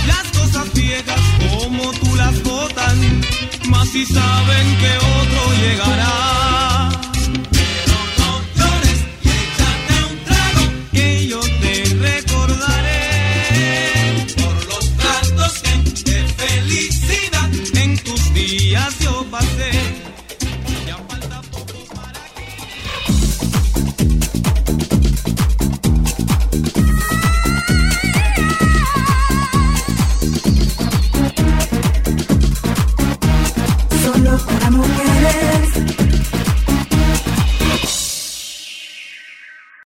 Las cosas viejas como tú las botan, más si saben que otro llegará. Pero no llores y échate un trago, que yo te recordaré por los platos de felicidad en tus días yo pasé. procuramos